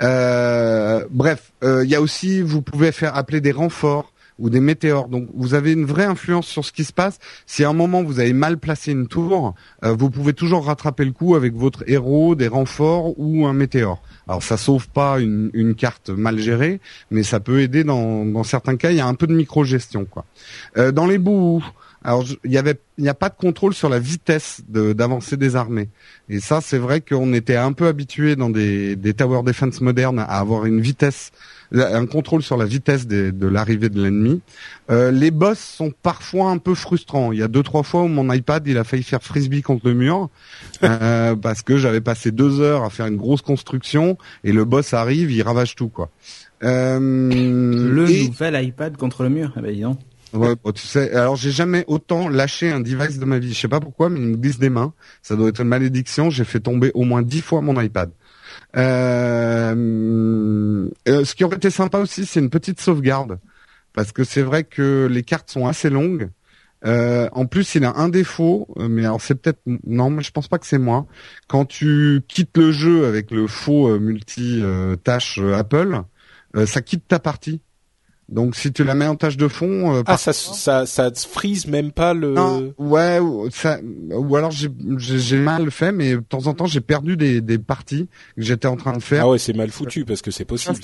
bref, il y a aussi, vous pouvez faire appeler des renforts ou des météores. Donc vous avez une vraie influence sur ce qui se passe. Si à un moment vous avez mal placé une tour, euh, vous pouvez toujours rattraper le coup avec votre héros, des renforts ou un météore. Alors ça sauve pas une, carte mal gérée, mais ça peut aider dans, dans certains cas. Il y a un peu de micro-gestion quoi. Euh, dans les bouts, alors il y avait, il n'y a pas de contrôle sur la vitesse d'avancée des armées. Et ça, c'est vrai qu'on était un peu habitué dans des, des tower defense modernes à avoir une vitesse un contrôle sur la vitesse de l'arrivée de l'ennemi. Euh, les boss sont parfois un peu frustrants. Il y a deux trois fois où mon iPad il a failli faire frisbee contre le mur euh, parce que j'avais passé deux heures à faire une grosse construction et le boss arrive, il ravage tout quoi.
Euh, le nouvel iPad contre le mur, eh ben, dis donc.
Ouais, tu sais, alors j'ai jamais autant lâché un device de ma vie. Je sais pas pourquoi, mais il me glisse des mains. Ça doit être une malédiction. J'ai fait tomber au moins dix fois mon iPad. Euh, euh, ce qui aurait été sympa aussi, c'est une petite sauvegarde, parce que c'est vrai que les cartes sont assez longues. Euh, en plus, il a un défaut, mais alors c'est peut-être non, mais je pense pas que c'est moi. Quand tu quittes le jeu avec le faux multi tâche Apple, ça quitte ta partie. Donc si tu la mets en tâche de fond,
euh, ah ça ça ça frise même pas le.
Non, ouais, ça, ou alors j'ai j'ai mal fait, mais de temps en temps j'ai perdu des des parties que j'étais en train de faire.
Ah ouais, c'est mal foutu parce que c'est possible.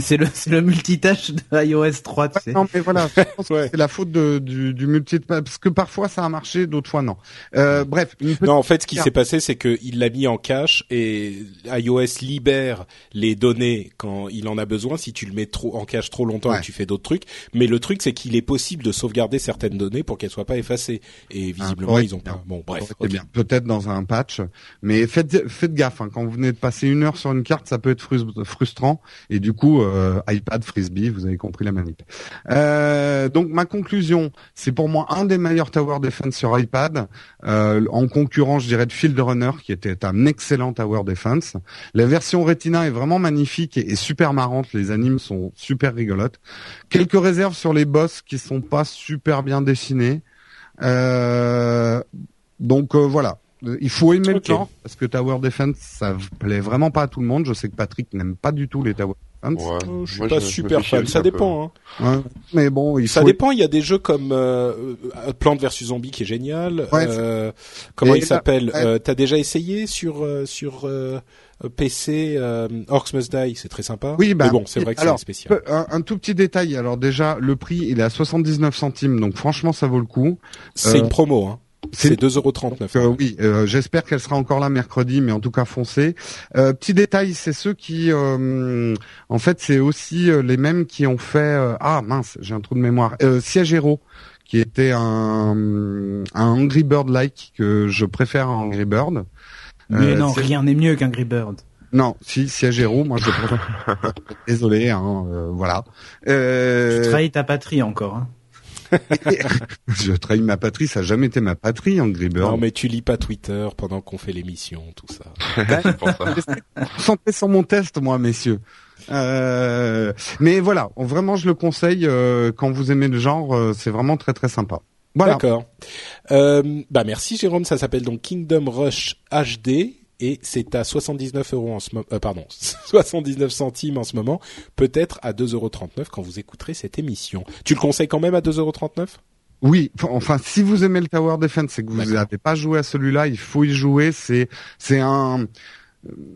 C'est le c'est le multitâche de iOS 3. Tu sais.
Non mais voilà, c'est la faute de, du du multitâche parce que parfois ça a marché, d'autres fois non. Euh, bref.
Non, en fait, ce qui s'est passé, c'est que il l'a mis en cache et iOS libère les données quand il en a besoin. Si tu le mets trop en cache trop longtemps et tu fais d'autres trucs. Mais le truc, c'est qu'il est possible de sauvegarder certaines données pour qu'elles soient pas effacées. Et ah, visiblement, ils ont pas. Bon, bref.
bien. Peut-être dans un patch, mais faites faites gaffe. Hein. Quand vous venez de passer une heure sur une carte, ça peut être frustrant. Et du coup, euh, iPad frisbee, vous avez compris la manip. Euh, donc ma conclusion, c'est pour moi un des meilleurs tower defense sur iPad, euh, en concurrence, je dirais, de Field Runner, qui était un excellent tower defense. La version Retina est vraiment magnifique et, et super marrante. Les animes sont super rigolotes. Quelques réserves sur les boss qui sont pas super bien dessinés. Euh, donc euh, voilà, il faut aimer le genre parce que Tower Defense ça plaît vraiment pas à tout le monde. Je sais que Patrick n'aime pas du tout les Tower Defense.
je suis pas super fan, ça dépend.
Hein. Mais bon,
ça dépend. Il y a des jeux comme euh, Plante vs Zombie qui est génial. comment il s'appelle T'as déjà essayé sur sur euh, PC euh, Orcs Must Die, c'est très sympa.
Oui, bah,
Mais bon, c'est vrai que c'est spécial.
Un, tout petit détail. Alors déjà, le prix, il est à 79 centimes, donc franchement, ça vaut le coup.
C'est une euh, promo, hein. C'est 2,39€.
Euh, oui, euh, j'espère qu'elle sera encore là mercredi, mais en tout cas foncez. Euh, petit détail, c'est ceux qui, en fait, c'est aussi les mêmes qui ont fait. ah mince, j'ai un trou de mémoire. Siège Hero, qui était un, un Angry Bird like que je préfère à Angry Bird.
Mais euh, non, rien n'est mieux qu'un Bird.
Non, si, si à Géraud, moi je Désolé, hein, euh, voilà.
Euh... Tu trahis ta patrie encore. Hein.
je trahis ma patrie, ça a jamais été ma patrie, Angry Bird.
Non, mais tu lis pas Twitter pendant qu'on fait l'émission, tout ça.
Santé sur mon test, moi, messieurs. Euh, mais voilà, vraiment, je le conseille euh, quand vous aimez le genre, euh, c'est vraiment très très sympa. Voilà.
D'accord. Euh, bah merci Jérôme, ça s'appelle donc Kingdom Rush HD et c'est à 79 euros en ce moment, pardon, 79 centimes en ce moment, peut-être à 2,39 euros quand vous écouterez cette émission. Tu le conseilles quand même à 2,39 euros
Oui, enfin, si vous aimez le Tower Defense et que vous n'avez pas joué à celui-là, il faut y jouer. C'est, c'est un, euh,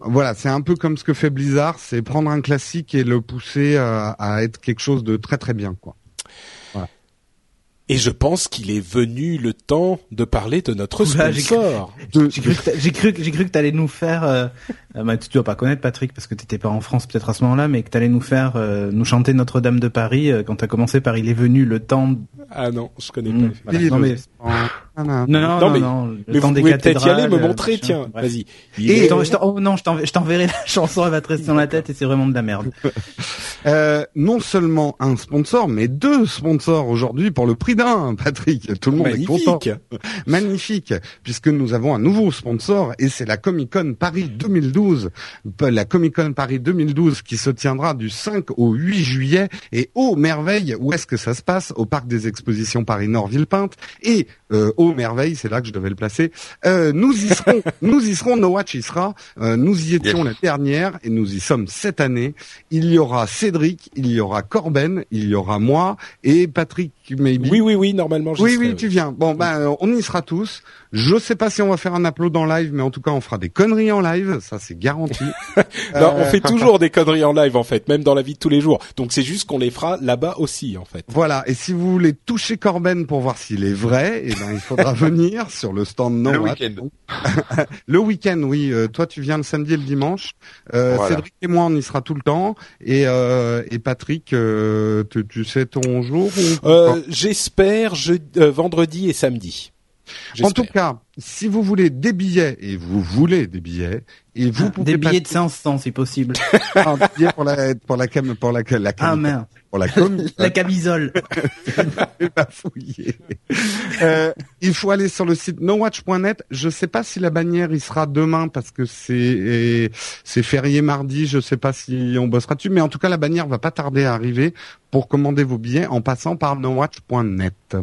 voilà, c'est un peu comme ce que fait Blizzard, c'est prendre un classique et le pousser à, à être quelque chose de très très bien, quoi.
Et je pense qu'il est venu le temps de parler de notre
Oula, j'ai cru-
sponsor.
De-
J'ai cru j'ai cru que j'ai cru que t'allais nous faire. Euh, euh, bah, tu dois pas connaître Patrick parce que t'étais pas en France peut-être à ce moment-là, mais que t'allais nous faire euh, nous chanter Notre-Dame de Paris euh, quand t'as commencé par il est venu le temps. de-
Ah non, je connais
Mm,
pas.
voilà.
Et
Non
le-
mais
non.
non non
Non,
non,
mais-
non, le
Mais
temps
vous
des
pouvez peut-être y aller, me
cathédrales,
montrer,
euh,
tiens, vas-y. Il
Et
est-
je t'en- je t'en- oh non, je t'enverrai- je t'enverrai la chanson, elle va te rester dans la tête et c'est vraiment de la merde.
Euh, non seulement un sponsor, mais deux sponsors aujourd'hui pour le prix d'un, Patrick. Tout le monde est content.
Magnifique.
Magnifique, puisque nous avons un nouveau sponsor et c'est la Comic Con Paris 2012. La Comic Con Paris 2012 qui se tiendra du 5 au 8 juillet et ô merveille, où est-ce que ça se passe? Au parc des expositions Paris Nord Villepinte et euh, ô merveille, c'est là que je devais le placer. Euh, nous y serons, nous y serons, No Watch y sera. Euh, nous y étions la dernière et nous y sommes cette année. Il y aura Cédric, il y aura Corben, il y aura moi et Patrick maybe.
Oui, oui, oui, normalement, j'y
Oui,
serai,
oui, tu viens. Bon, ben, on y sera tous. Je sais pas si on va faire un upload en live, mais en tout cas, on fera des conneries en live. Ça, c'est garanti.
Non, on fait toujours des conneries en live en fait, même dans la vie de tous les jours. Donc c'est juste qu'on les fera là-bas aussi en fait.
Voilà. Et si vous voulez toucher Corben pour voir s'il est vrai, eh ben, il faudra venir sur le stand No
Le week-end.
Le week-end, oui. Euh, toi, tu viens le samedi et le dimanche. Euh,
Voilà.
Cédric et moi, on y sera tout le temps. Et, euh, et Patrick, euh, tu, tu sais ton jour ou
Euh, J'espère je, euh, vendredi et samedi.
En tout cas, si vous voulez des billets et vous voulez des billets et vous pouvez
Des billets de
passer-
500 si possible.
un billet pour la pour la cam pour la la,
Ah
cam-
merde,
pour la com
la camisole.
bafouillé. Euh, il faut aller sur le site nowatch.net. Je sais pas si la bannière il sera demain parce que c'est c'est férié mardi. Je sais pas si on bossera dessus, mais en tout cas la bannière va pas tarder à arriver pour commander vos billets en passant par nowatch.net.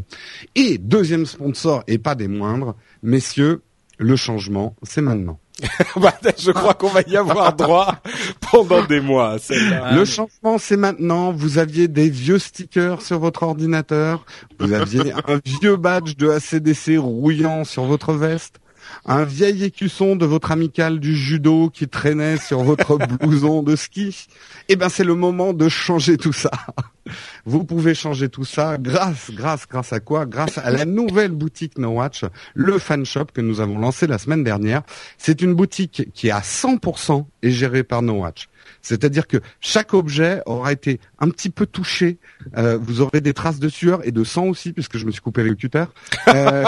Et deuxième sponsor et pas des moindres, messieurs, le changement c'est maintenant.
Bah, je crois qu'on va y avoir droit pendant des mois.
le changement, c'est maintenant. Vous aviez des vieux stickers sur votre ordinateur. Vous aviez un vieux badge de ACDC rouillant sur votre veste. Un vieil écusson de votre amicale du judo qui traînait sur votre blouson de ski. Eh ben, c'est le moment de changer tout ça. Vous pouvez changer tout ça grâce, grâce, grâce à quoi? Grâce à la nouvelle boutique No Watch, le fan shop que nous avons lancé la semaine dernière. C'est une boutique qui à 100% est gérée par No Watch. C'est-à-dire que chaque objet aura été un petit peu touché. Euh, vous aurez des traces de sueur et de sang aussi, puisque je me suis coupé le cutter. Euh,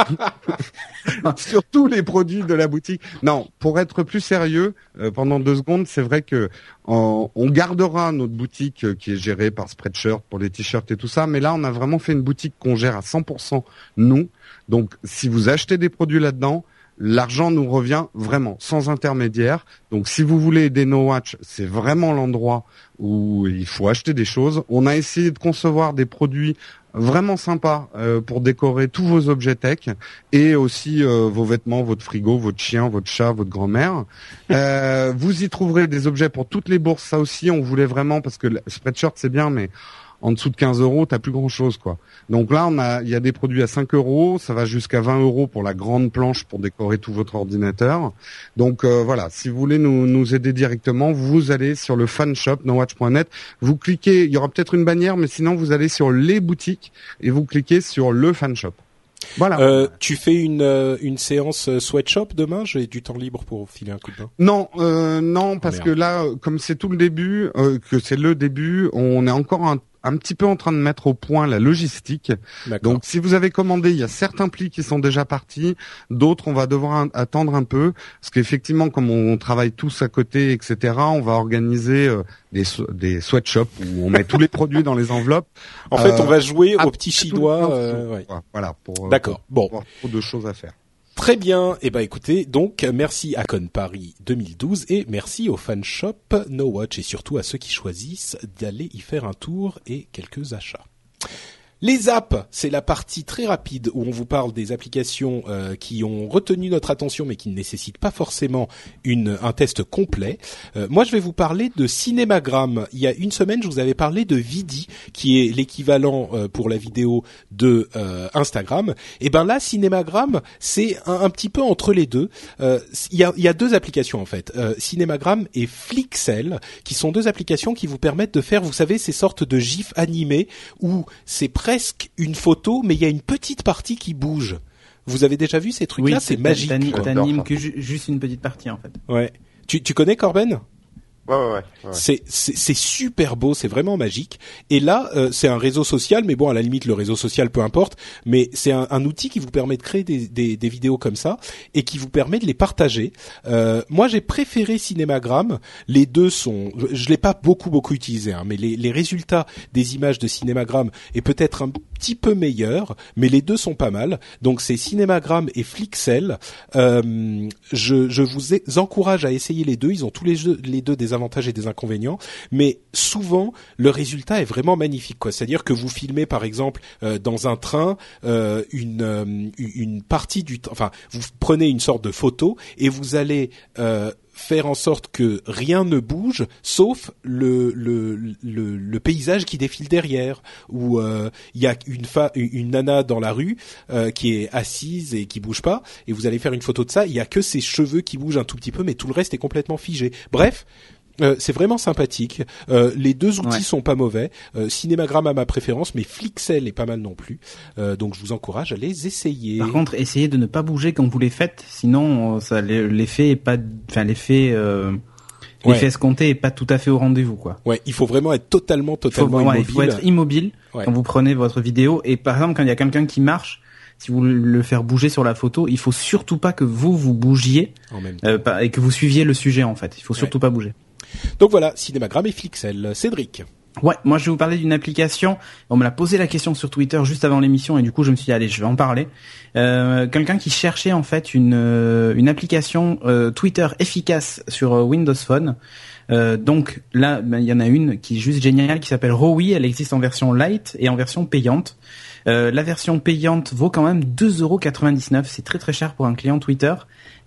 sur tous les produits de la boutique. Non, pour être plus sérieux, euh, pendant deux secondes, c'est vrai que on gardera notre boutique qui est gérée par Spreadshirt pour les t-shirts et tout ça, mais là, on a vraiment fait une boutique qu'on gère à 100% nous. Donc, si vous achetez des produits là-dedans, l'argent nous revient vraiment sans intermédiaire. Donc, si vous voulez aider No Watch, c'est vraiment l'endroit où il faut acheter des choses. On a essayé de concevoir des produits vraiment sympas euh, pour décorer tous vos objets tech et aussi euh, vos vêtements, votre frigo, votre chien, votre chat, votre grand-mère. Euh, vous y trouverez des objets pour toutes les bourses. Ça aussi, on voulait vraiment parce que le Spreadshirt c'est bien, mais en dessous de 15 euros, t'as plus grand chose, quoi. Donc là, on a, il y a des produits à 5 euros, ça va jusqu'à 20 euros pour la grande planche pour décorer tout votre ordinateur. Donc euh, voilà, si vous voulez nous, nous aider directement, vous allez sur le fan shop nowatch.net, vous cliquez, il y aura peut-être une bannière, mais sinon vous allez sur les boutiques et vous cliquez sur le fan shop. Voilà.
Euh, tu fais une euh, une séance sweatshop demain? J'ai du temps libre pour filer un coup de main.
Non, euh, non, parce
merde.
que là, comme c'est tout le début, euh, que c'est le début, on est encore un, un petit peu en train de mettre au point la logistique. Donc si vous avez commandé, il y a certains plis qui sont déjà partis, d'autres on va devoir un- attendre un peu, parce qu'effectivement comme on travaille tous à côté, etc., on va organiser euh, des, sweatshops où on met tous les produits dans les enveloppes.
En fait,
Euh,
on va jouer au petit chinois. euh, ouais.
Voilà, pour, euh,
D'accord. Bon,
pour avoir trop de choses à faire.
Très bien. Eh ben, écoutez, donc merci à Con Paris 2012 et merci au fan shop No Watch et surtout à ceux qui choisissent d'aller y faire un tour et quelques achats. Les apps, c'est la partie très rapide où on vous parle des applications euh, qui ont retenu notre attention mais qui ne nécessitent pas forcément une, un test complet. Euh, moi, je vais vous parler de Cinémagramme. Il y a une semaine, je vous avais parlé de Vidi, qui est l'équivalent euh, pour la vidéo de euh, Instagram. Et ben là, Cinémagramme, c'est un, petit peu entre les deux. Euh, Il y, a, y a deux applications en fait, euh, Cinémagramme et Flixel, qui sont deux applications qui vous permettent de faire, vous savez, ces sortes de gifs animés où c'est une photo, mais il y a une petite partie qui bouge. Vous avez déjà vu ces trucs-là C'est magique.
T'animes que ju- juste une petite partie en fait.
Ouais. Tu, tu connais Corben?
Ouais, ouais, ouais.
C'est c'est super beau, c'est vraiment magique. Et là, euh, c'est un réseau social, mais bon, à la limite, le réseau social, peu importe. Mais c'est un, un outil qui vous permet de créer des, des, des vidéos comme ça et qui vous permet de les partager. Euh, moi, j'ai préféré Cinémagramme. Les deux sont, je, je l'ai pas beaucoup beaucoup utilisé, hein, mais les, les résultats des images de Cinémagramme est peut-être un petit peu meilleur, mais les deux sont pas mal. Donc c'est Cinémagramme et Flixel. Euh, je, je vous encourage à essayer les deux. Ils ont tous les, jeux- les deux des avantages et des inconvénients, mais souvent le résultat est vraiment magnifique. C'est-à-dire que vous filmez par exemple euh, dans un train euh, une euh, une partie du, enfin vous prenez une sorte de photo et vous allez faire en sorte que rien ne bouge sauf le le, le, paysage qui défile derrière où il y a une fa une nana dans la rue qui est assise et qui bouge pas et vous allez faire une photo de ça il y a que ses cheveux qui bougent un tout petit peu mais tout le reste est complètement figé bref euh, c'est vraiment sympathique. Euh, les deux outils
Ouais.
sont pas mauvais. Euh, Cinémagramme a ma préférence, mais Flixel est pas mal non plus. Euh, donc je vous encourage à les essayer.
Par contre, essayez de ne pas bouger quand vous les faites, sinon euh, ça l'effet est pas, enfin l'effet euh,
Ouais.
l'effet escompté est pas tout à fait au rendez-vous quoi.
ouais, il faut vraiment être totalement,
faut,
totalement
ouais, il
immobile.
faut être immobile
Ouais.
quand vous prenez votre vidéo et par exemple quand il y a quelqu'un qui marche, si vous le faire bouger sur la photo, il faut surtout pas que vous vous bougiez
en même temps.
euh, pas- et que vous suiviez le sujet en fait. Il faut surtout pas bouger.
Donc voilà, Cinémagramme et Flixel. Cédric.
Ouais, moi je vais vous parler d'une application. On me l'a posé la question sur Twitter juste avant l'émission et du coup je me suis dit allez je vais en parler. Euh, Quelqu'un qui cherchait en fait une euh, une application euh, Twitter efficace sur Windows Phone. Donc là ben, il y en a une qui est juste géniale qui s'appelle Rowi. Elle existe en version light et en version payante. Euh, la version payante vaut quand même 2,99€. C'est très très cher pour un client Twitter.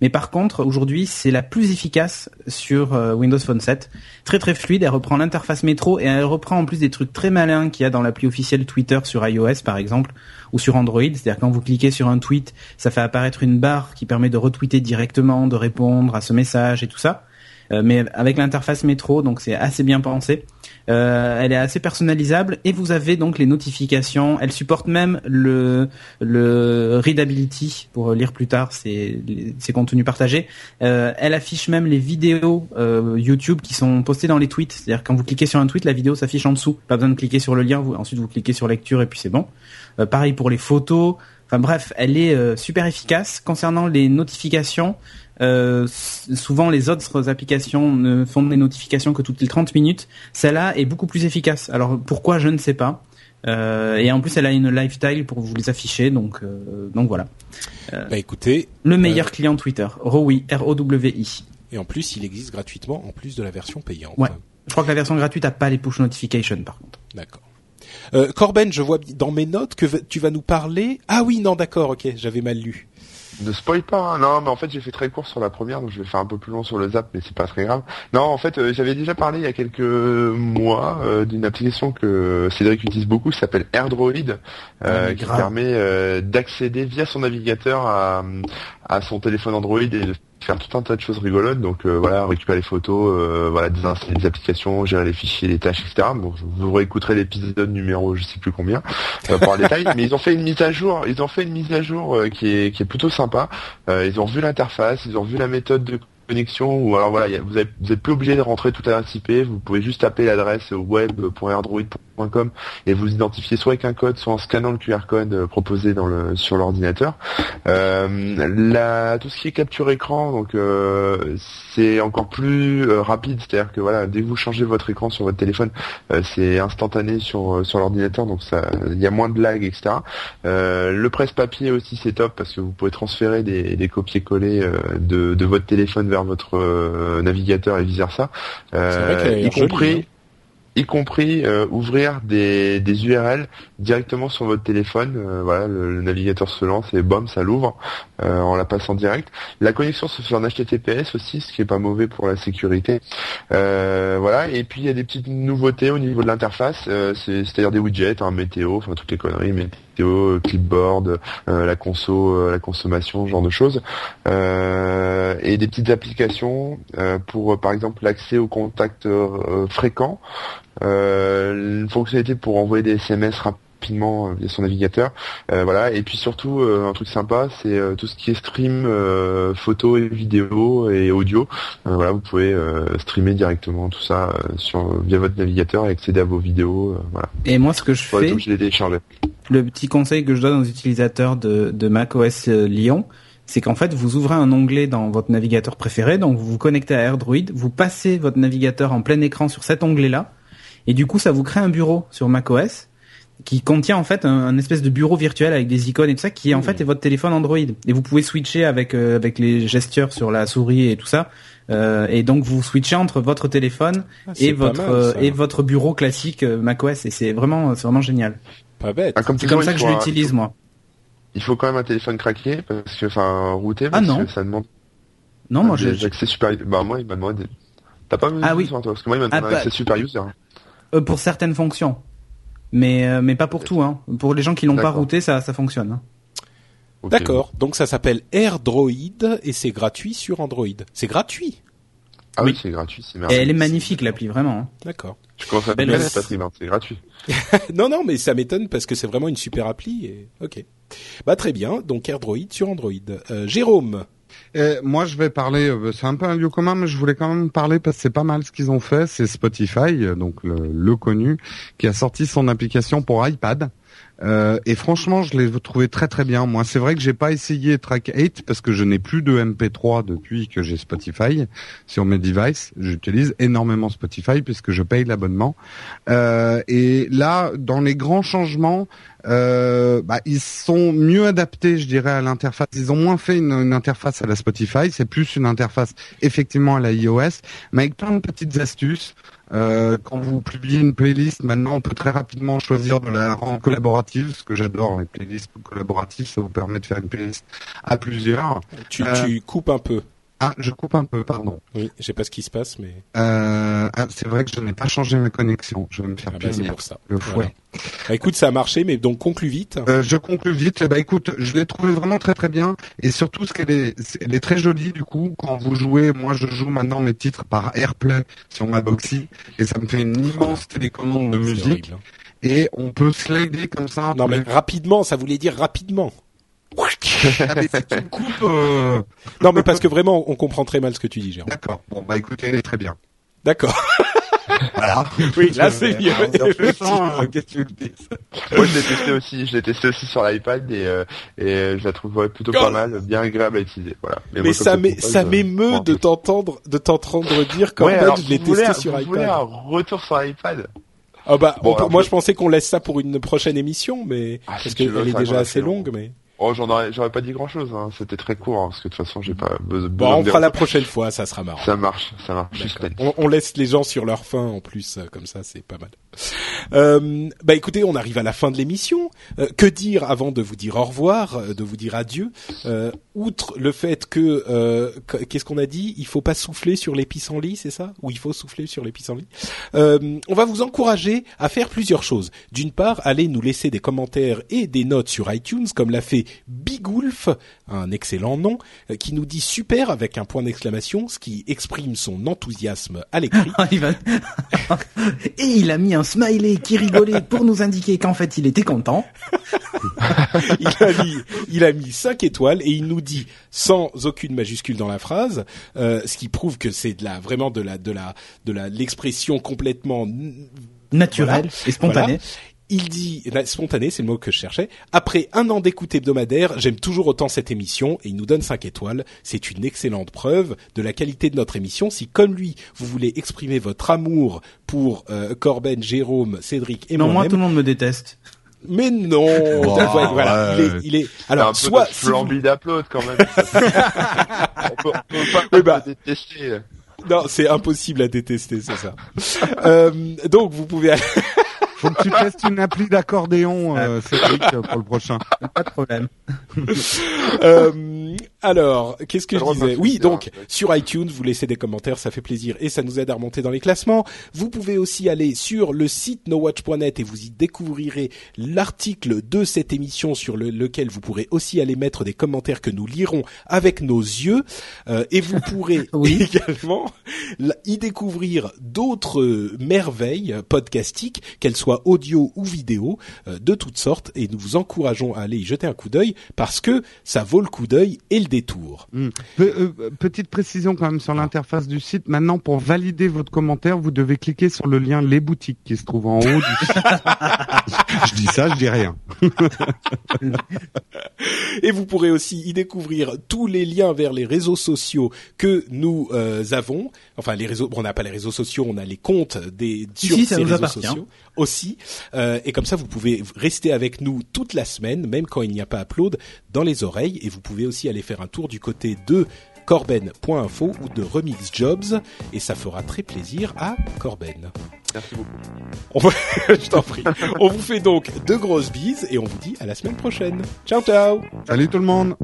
Mais par contre, aujourd'hui, c'est la plus efficace sur euh, Windows Phone 7. Très très fluide, elle reprend l'interface métro et elle reprend en plus des trucs très malins qu'il y a dans l'appli officielle Twitter sur iOS par exemple ou sur Android. C'est-à-dire quand vous cliquez sur un tweet, ça fait apparaître une barre qui permet de retweeter directement, de répondre à ce message et tout ça. Euh, mais avec l'interface métro, donc c'est assez bien pensé. Euh, elle est assez personnalisable et vous avez donc les notifications. Elle supporte même le readability pour lire plus tard ses contenus partagés. Euh, elle affiche même les vidéos euh, YouTube qui sont postées dans les tweets. C'est-à-dire quand vous cliquez sur un tweet, la vidéo s'affiche en dessous. Pas besoin de cliquer sur le lien. Vous, ensuite vous cliquez sur lecture et puis c'est bon. Pareil pour les photos. Enfin bref, elle est super efficace. Concernant les notifications, euh, souvent les autres applications ne font des notifications que toutes les 30 minutes. Celle-là est beaucoup plus efficace. Alors pourquoi je ne sais pas. Euh, et en plus elle a une lifestyle pour vous les afficher. Donc euh, donc voilà.
Bah écoutez,
Le meilleur client Twitter, Rowi, R-O-W-I.
et en plus, il existe gratuitement en plus de la version payante.
Ouais. Je crois que la version gratuite a pas les push notifications par contre.
D'accord. Euh, Corben, je vois dans mes notes que tu vas nous parler. Ah oui, non, d'accord, ok, j'avais mal lu.
Ne spoil pas, hein. non, mais en fait j'ai fait très court sur la première, donc je vais faire un peu plus long sur le zap, mais c'est pas très grave. Non, en fait, euh, j'avais déjà parlé il y a quelques mois euh, d'une application que Cédric utilise beaucoup, qui s'appelle AirDroid, euh,
mais
qui permet euh, d'accéder via son navigateur à, à son téléphone Android et de faire tout un tas de choses rigolotes. Donc euh, voilà, récupérer les photos, euh, voilà, désinstaller des applications, gérer les fichiers, les tâches, etc. Bon, vous réécouterez l'épisode numéro, je sais plus combien, euh, pour le détail. Mais ils ont fait une mise à jour, ils ont fait une mise à jour euh, qui est qui est plutôt sympa. Euh, ils ont revu l'interface, ils ont revu la méthode de connexion ou alors voilà, vous êtes vous êtes plus obligé de rentrer toute l'adresse IP, vous pouvez juste taper l'adresse web.airdroid.com et vous identifiez soit avec un code, soit en scannant le QR code euh, proposé dans le sur l'ordinateur. Euh, tout ce qui est capture écran, donc euh, c'est encore plus euh, rapide, c'est-à-dire que voilà, dès que vous changez votre écran sur votre téléphone, c'est instantané sur sur l'ordinateur, donc ça, il y a moins de lag, etc. le presse-papier aussi c'est top parce que vous pouvez transférer des, des copier-coller de, de votre téléphone vers votre navigateur et vice versa, y compris y compris euh, ouvrir des, des URL directement sur votre téléphone. Euh, voilà, le, navigateur se lance et bam, ça l'ouvre euh, en la passant direct. La connexion se fait en HTTPS aussi, ce qui est pas mauvais pour la sécurité. voilà, et puis il y a des petites nouveautés au niveau de l'interface, c'est-à-dire des widgets, hein, météo, enfin toutes les conneries, météo, clipboard, la conso, la consommation, ce genre de choses, et des petites applications pour par exemple l'accès aux contacts fréquents. Euh, une fonctionnalité pour envoyer des SMS rapidement euh, via son navigateur. Euh, voilà. Et puis surtout un truc sympa, c'est tout ce qui est stream photo et vidéo et audio. voilà, vous pouvez streamer directement tout ça sur via votre navigateur et accéder à vos vidéos. voilà.
Et moi, ce que je fais, le petit conseil que je donne aux utilisateurs de, de macOS Lyon, c'est qu'en fait, vous ouvrez un onglet dans votre navigateur préféré, donc vous vous connectez à AirDroid, vous passez votre navigateur en plein écran sur cet onglet-là, et du coup, ça vous crée un bureau sur macOS qui contient en fait un, espèce de bureau virtuel avec des icônes et tout ça qui en fait est votre téléphone Android et vous pouvez switcher avec euh, avec les gestures sur la souris et tout ça euh, et donc vous switchez entre votre téléphone ah, et votre et votre bureau classique euh, macOS et c'est vraiment c'est vraiment génial.
Pas bête.
Ah,
c'est comme ça que je l'utilise moi.
Il faut quand même un téléphone craqué parce que enfin routé ah, parce
ah non.
que ça demande
Non, moi j'ai
accès super bah moi il m'a demandé T'as pas mis
ah, oui.
toi parce que moi il m'a demandé ah, accès super user.
Euh, pour certaines fonctions, mais euh, mais pas pour tout. Hein. Pour les gens qui l'ont pas routé, ça ça fonctionne. Hein.
D'accord. Donc ça s'appelle AirDroid et c'est gratuit sur Android. C'est gratuit.
Ah oui, c'est gratuit, c'est
Et elle est magnifique l'appli, vraiment. Hein.
D'accord.
Je commence à dire c'est gratuit.
non, non, mais ça m'étonne parce que c'est vraiment une super appli. Et... Ok. Bah très bien. Donc AirDroid sur Android. Euh, Jérôme.
Et moi, je vais parler. Euh, c'est un peu un lieu commun, mais je voulais quand même parler parce que c'est pas mal ce qu'ils ont fait. C'est Spotify, euh, donc le, le, connu, qui a sorti son application pour iPad. Euh, et franchement, je l'ai trouvé très très bien. Moi, c'est vrai que j'ai pas essayé Track 8 parce que je n'ai plus de MP3 depuis que j'ai Spotify sur mes devices. J'utilise énormément Spotify puisque je paye l'abonnement. Euh, et là, dans les grands changements, euh, bah, ils sont mieux adaptés, je dirais, à l'interface. Ils ont moins fait une, une interface à la Spotify. C'est plus une interface effectivement à la iOS, mais avec plein de petites astuces. Euh, quand vous publiez une playlist, maintenant on peut très rapidement choisir de la rendre collaborative, ce que j'adore les playlists collaboratives, ça vous permet de faire une playlist à plusieurs.
Tu, euh, tu coupes un peu.
Ah, je coupe un peu, pardon.
Oui, je sais pas ce qui se passe, mais.
Euh, ah, c'est vrai que je n'ai pas changé ma connexion. Je vais me faire ah
bah, pour ça.
Le fouet.
Bah, écoute, ça a marché, mais donc conclue vite.
Euh, je conclue vite. Bah écoute, je l'ai trouvé vraiment très très bien, et surtout ce qu'elle est, elle est très jolie du coup quand vous jouez. Moi, je joue maintenant mes titres par AirPlay sur ma Boxy, et ça me fait une immense télécommande de musique. Hein. Et on peut slider comme ça.
Non mais rapidement, ça voulait dire rapidement.
Euh.
Non, mais parce que vraiment, on comprend très mal ce que tu dis, Jérôme.
D'accord. Bon, bah écoutez, elle est très bien.
D'accord.
voilà.
Oui, là c'est mieux.
Moi je l'ai testé aussi, je l'ai testé aussi sur l'iPad et, euh, et je la trouve plutôt pas mal, bien agréable à utiliser. Voilà.
Mais, ça ça m'émeut de t'entendre de t'entendre dire qu'en fait je l'ai testé sur iPad.
un retour sur iPad.
Ah bah moi je pensais qu'on laisse ça pour une prochaine émission, mais ah, parce qu'elle est déjà assez longue, mais.
Oh, j'en aurais, j'aurais pas dit grand chose. Hein. C'était très court hein, parce que de toute façon, j'ai pas besoin.
Bon, on fera la prochaine fois, ça sera marrant.
Ça marche, ça marche.
On, on, laisse les gens sur leur faim en plus, euh, comme ça, c'est pas mal. Euh, bah écoutez, on arrive à la fin de l'émission. Euh, que dire avant de vous dire au revoir, euh, de vous dire adieu Outre le fait que, qu'est-ce qu'on a dit? Il faut pas souffler sur les pissenlits, c'est ça? Ou il faut souffler sur les pissenlits On va vous encourager à faire plusieurs choses. D'une part, allez nous laisser des commentaires et des notes sur iTunes, comme l'a fait Bigulf, un excellent nom, euh, qui nous dit super avec un point d'exclamation, ce qui exprime son enthousiasme à l'écrit.
et il a mis un smiley qui rigolait pour nous indiquer qu'en fait il était content.
il a mis, il a mis 5 étoiles et il nous dit sans aucune majuscule dans la phrase, euh, ce qui prouve que c'est de la vraiment de la de la de la l'expression complètement
Naturel et spontané.
Il dit, spontané, c'est le mot que je cherchais. Après un an d'écoute hebdomadaire, j'aime toujours autant cette émission et il nous donne 5 étoiles. C'est une excellente preuve de la qualité de notre émission. Si comme lui, vous voulez exprimer votre amour pour euh, Corben, Jérôme, Cédric et
Non, moi tout le monde me déteste.
mais non,
Oh,
Ouais, voilà, il est, il est.
Alors, un peu
soit
de
si
quand même. on peut, on peut pas
Oui, bah.
te détester.
non, c'est impossible à détester, c'est ça. euh, donc vous pouvez aller
Faut que tu testes une appli d'accordéon, euh, Cédric, pour le prochain.
Pas de problème.
Euh, alors, qu'est-ce que je disais Oui, donc sur iTunes, vous laissez des commentaires, ça fait plaisir et ça nous aide à remonter dans les classements. Vous pouvez aussi aller sur le site nowatch.net et vous y découvrirez l'article de cette émission sur le- lequel vous pourrez aussi aller mettre des commentaires que nous lirons avec nos yeux Euh, et vous pourrez
Oui.
également y découvrir d'autres merveilles podcastiques, qu'elles soient audio ou vidéo, euh, de toutes sortes et nous vous encourageons à aller y jeter un coup d'œil parce que ça vaut le coup d'œil et le détour.
Hmm. Pe- euh, petite précision quand même sur l'interface du site. Maintenant, pour valider votre commentaire, vous devez cliquer sur le lien Les boutiques qui se trouve en haut du site. je dis ça, je dis rien.
Et vous pourrez aussi y découvrir tous les liens vers les réseaux sociaux que nous euh, avons. Enfin, les réseaux, bon, on n'a pas les réseaux sociaux, on a les comptes des sur ces réseaux
appartient.
sociaux aussi. Euh, et comme ça, vous pouvez rester avec nous toute la semaine, même quand il n'y a pas upload, dans les oreilles. Et vous pouvez aussi aller faire un tour du côté de corben.info ou de Remix Jobs et ça fera très plaisir à Corben.
Merci beaucoup.
Je t'en prie. On vous fait donc de grosses bises et on vous dit à la semaine prochaine. Ciao ciao.
Salut tout le monde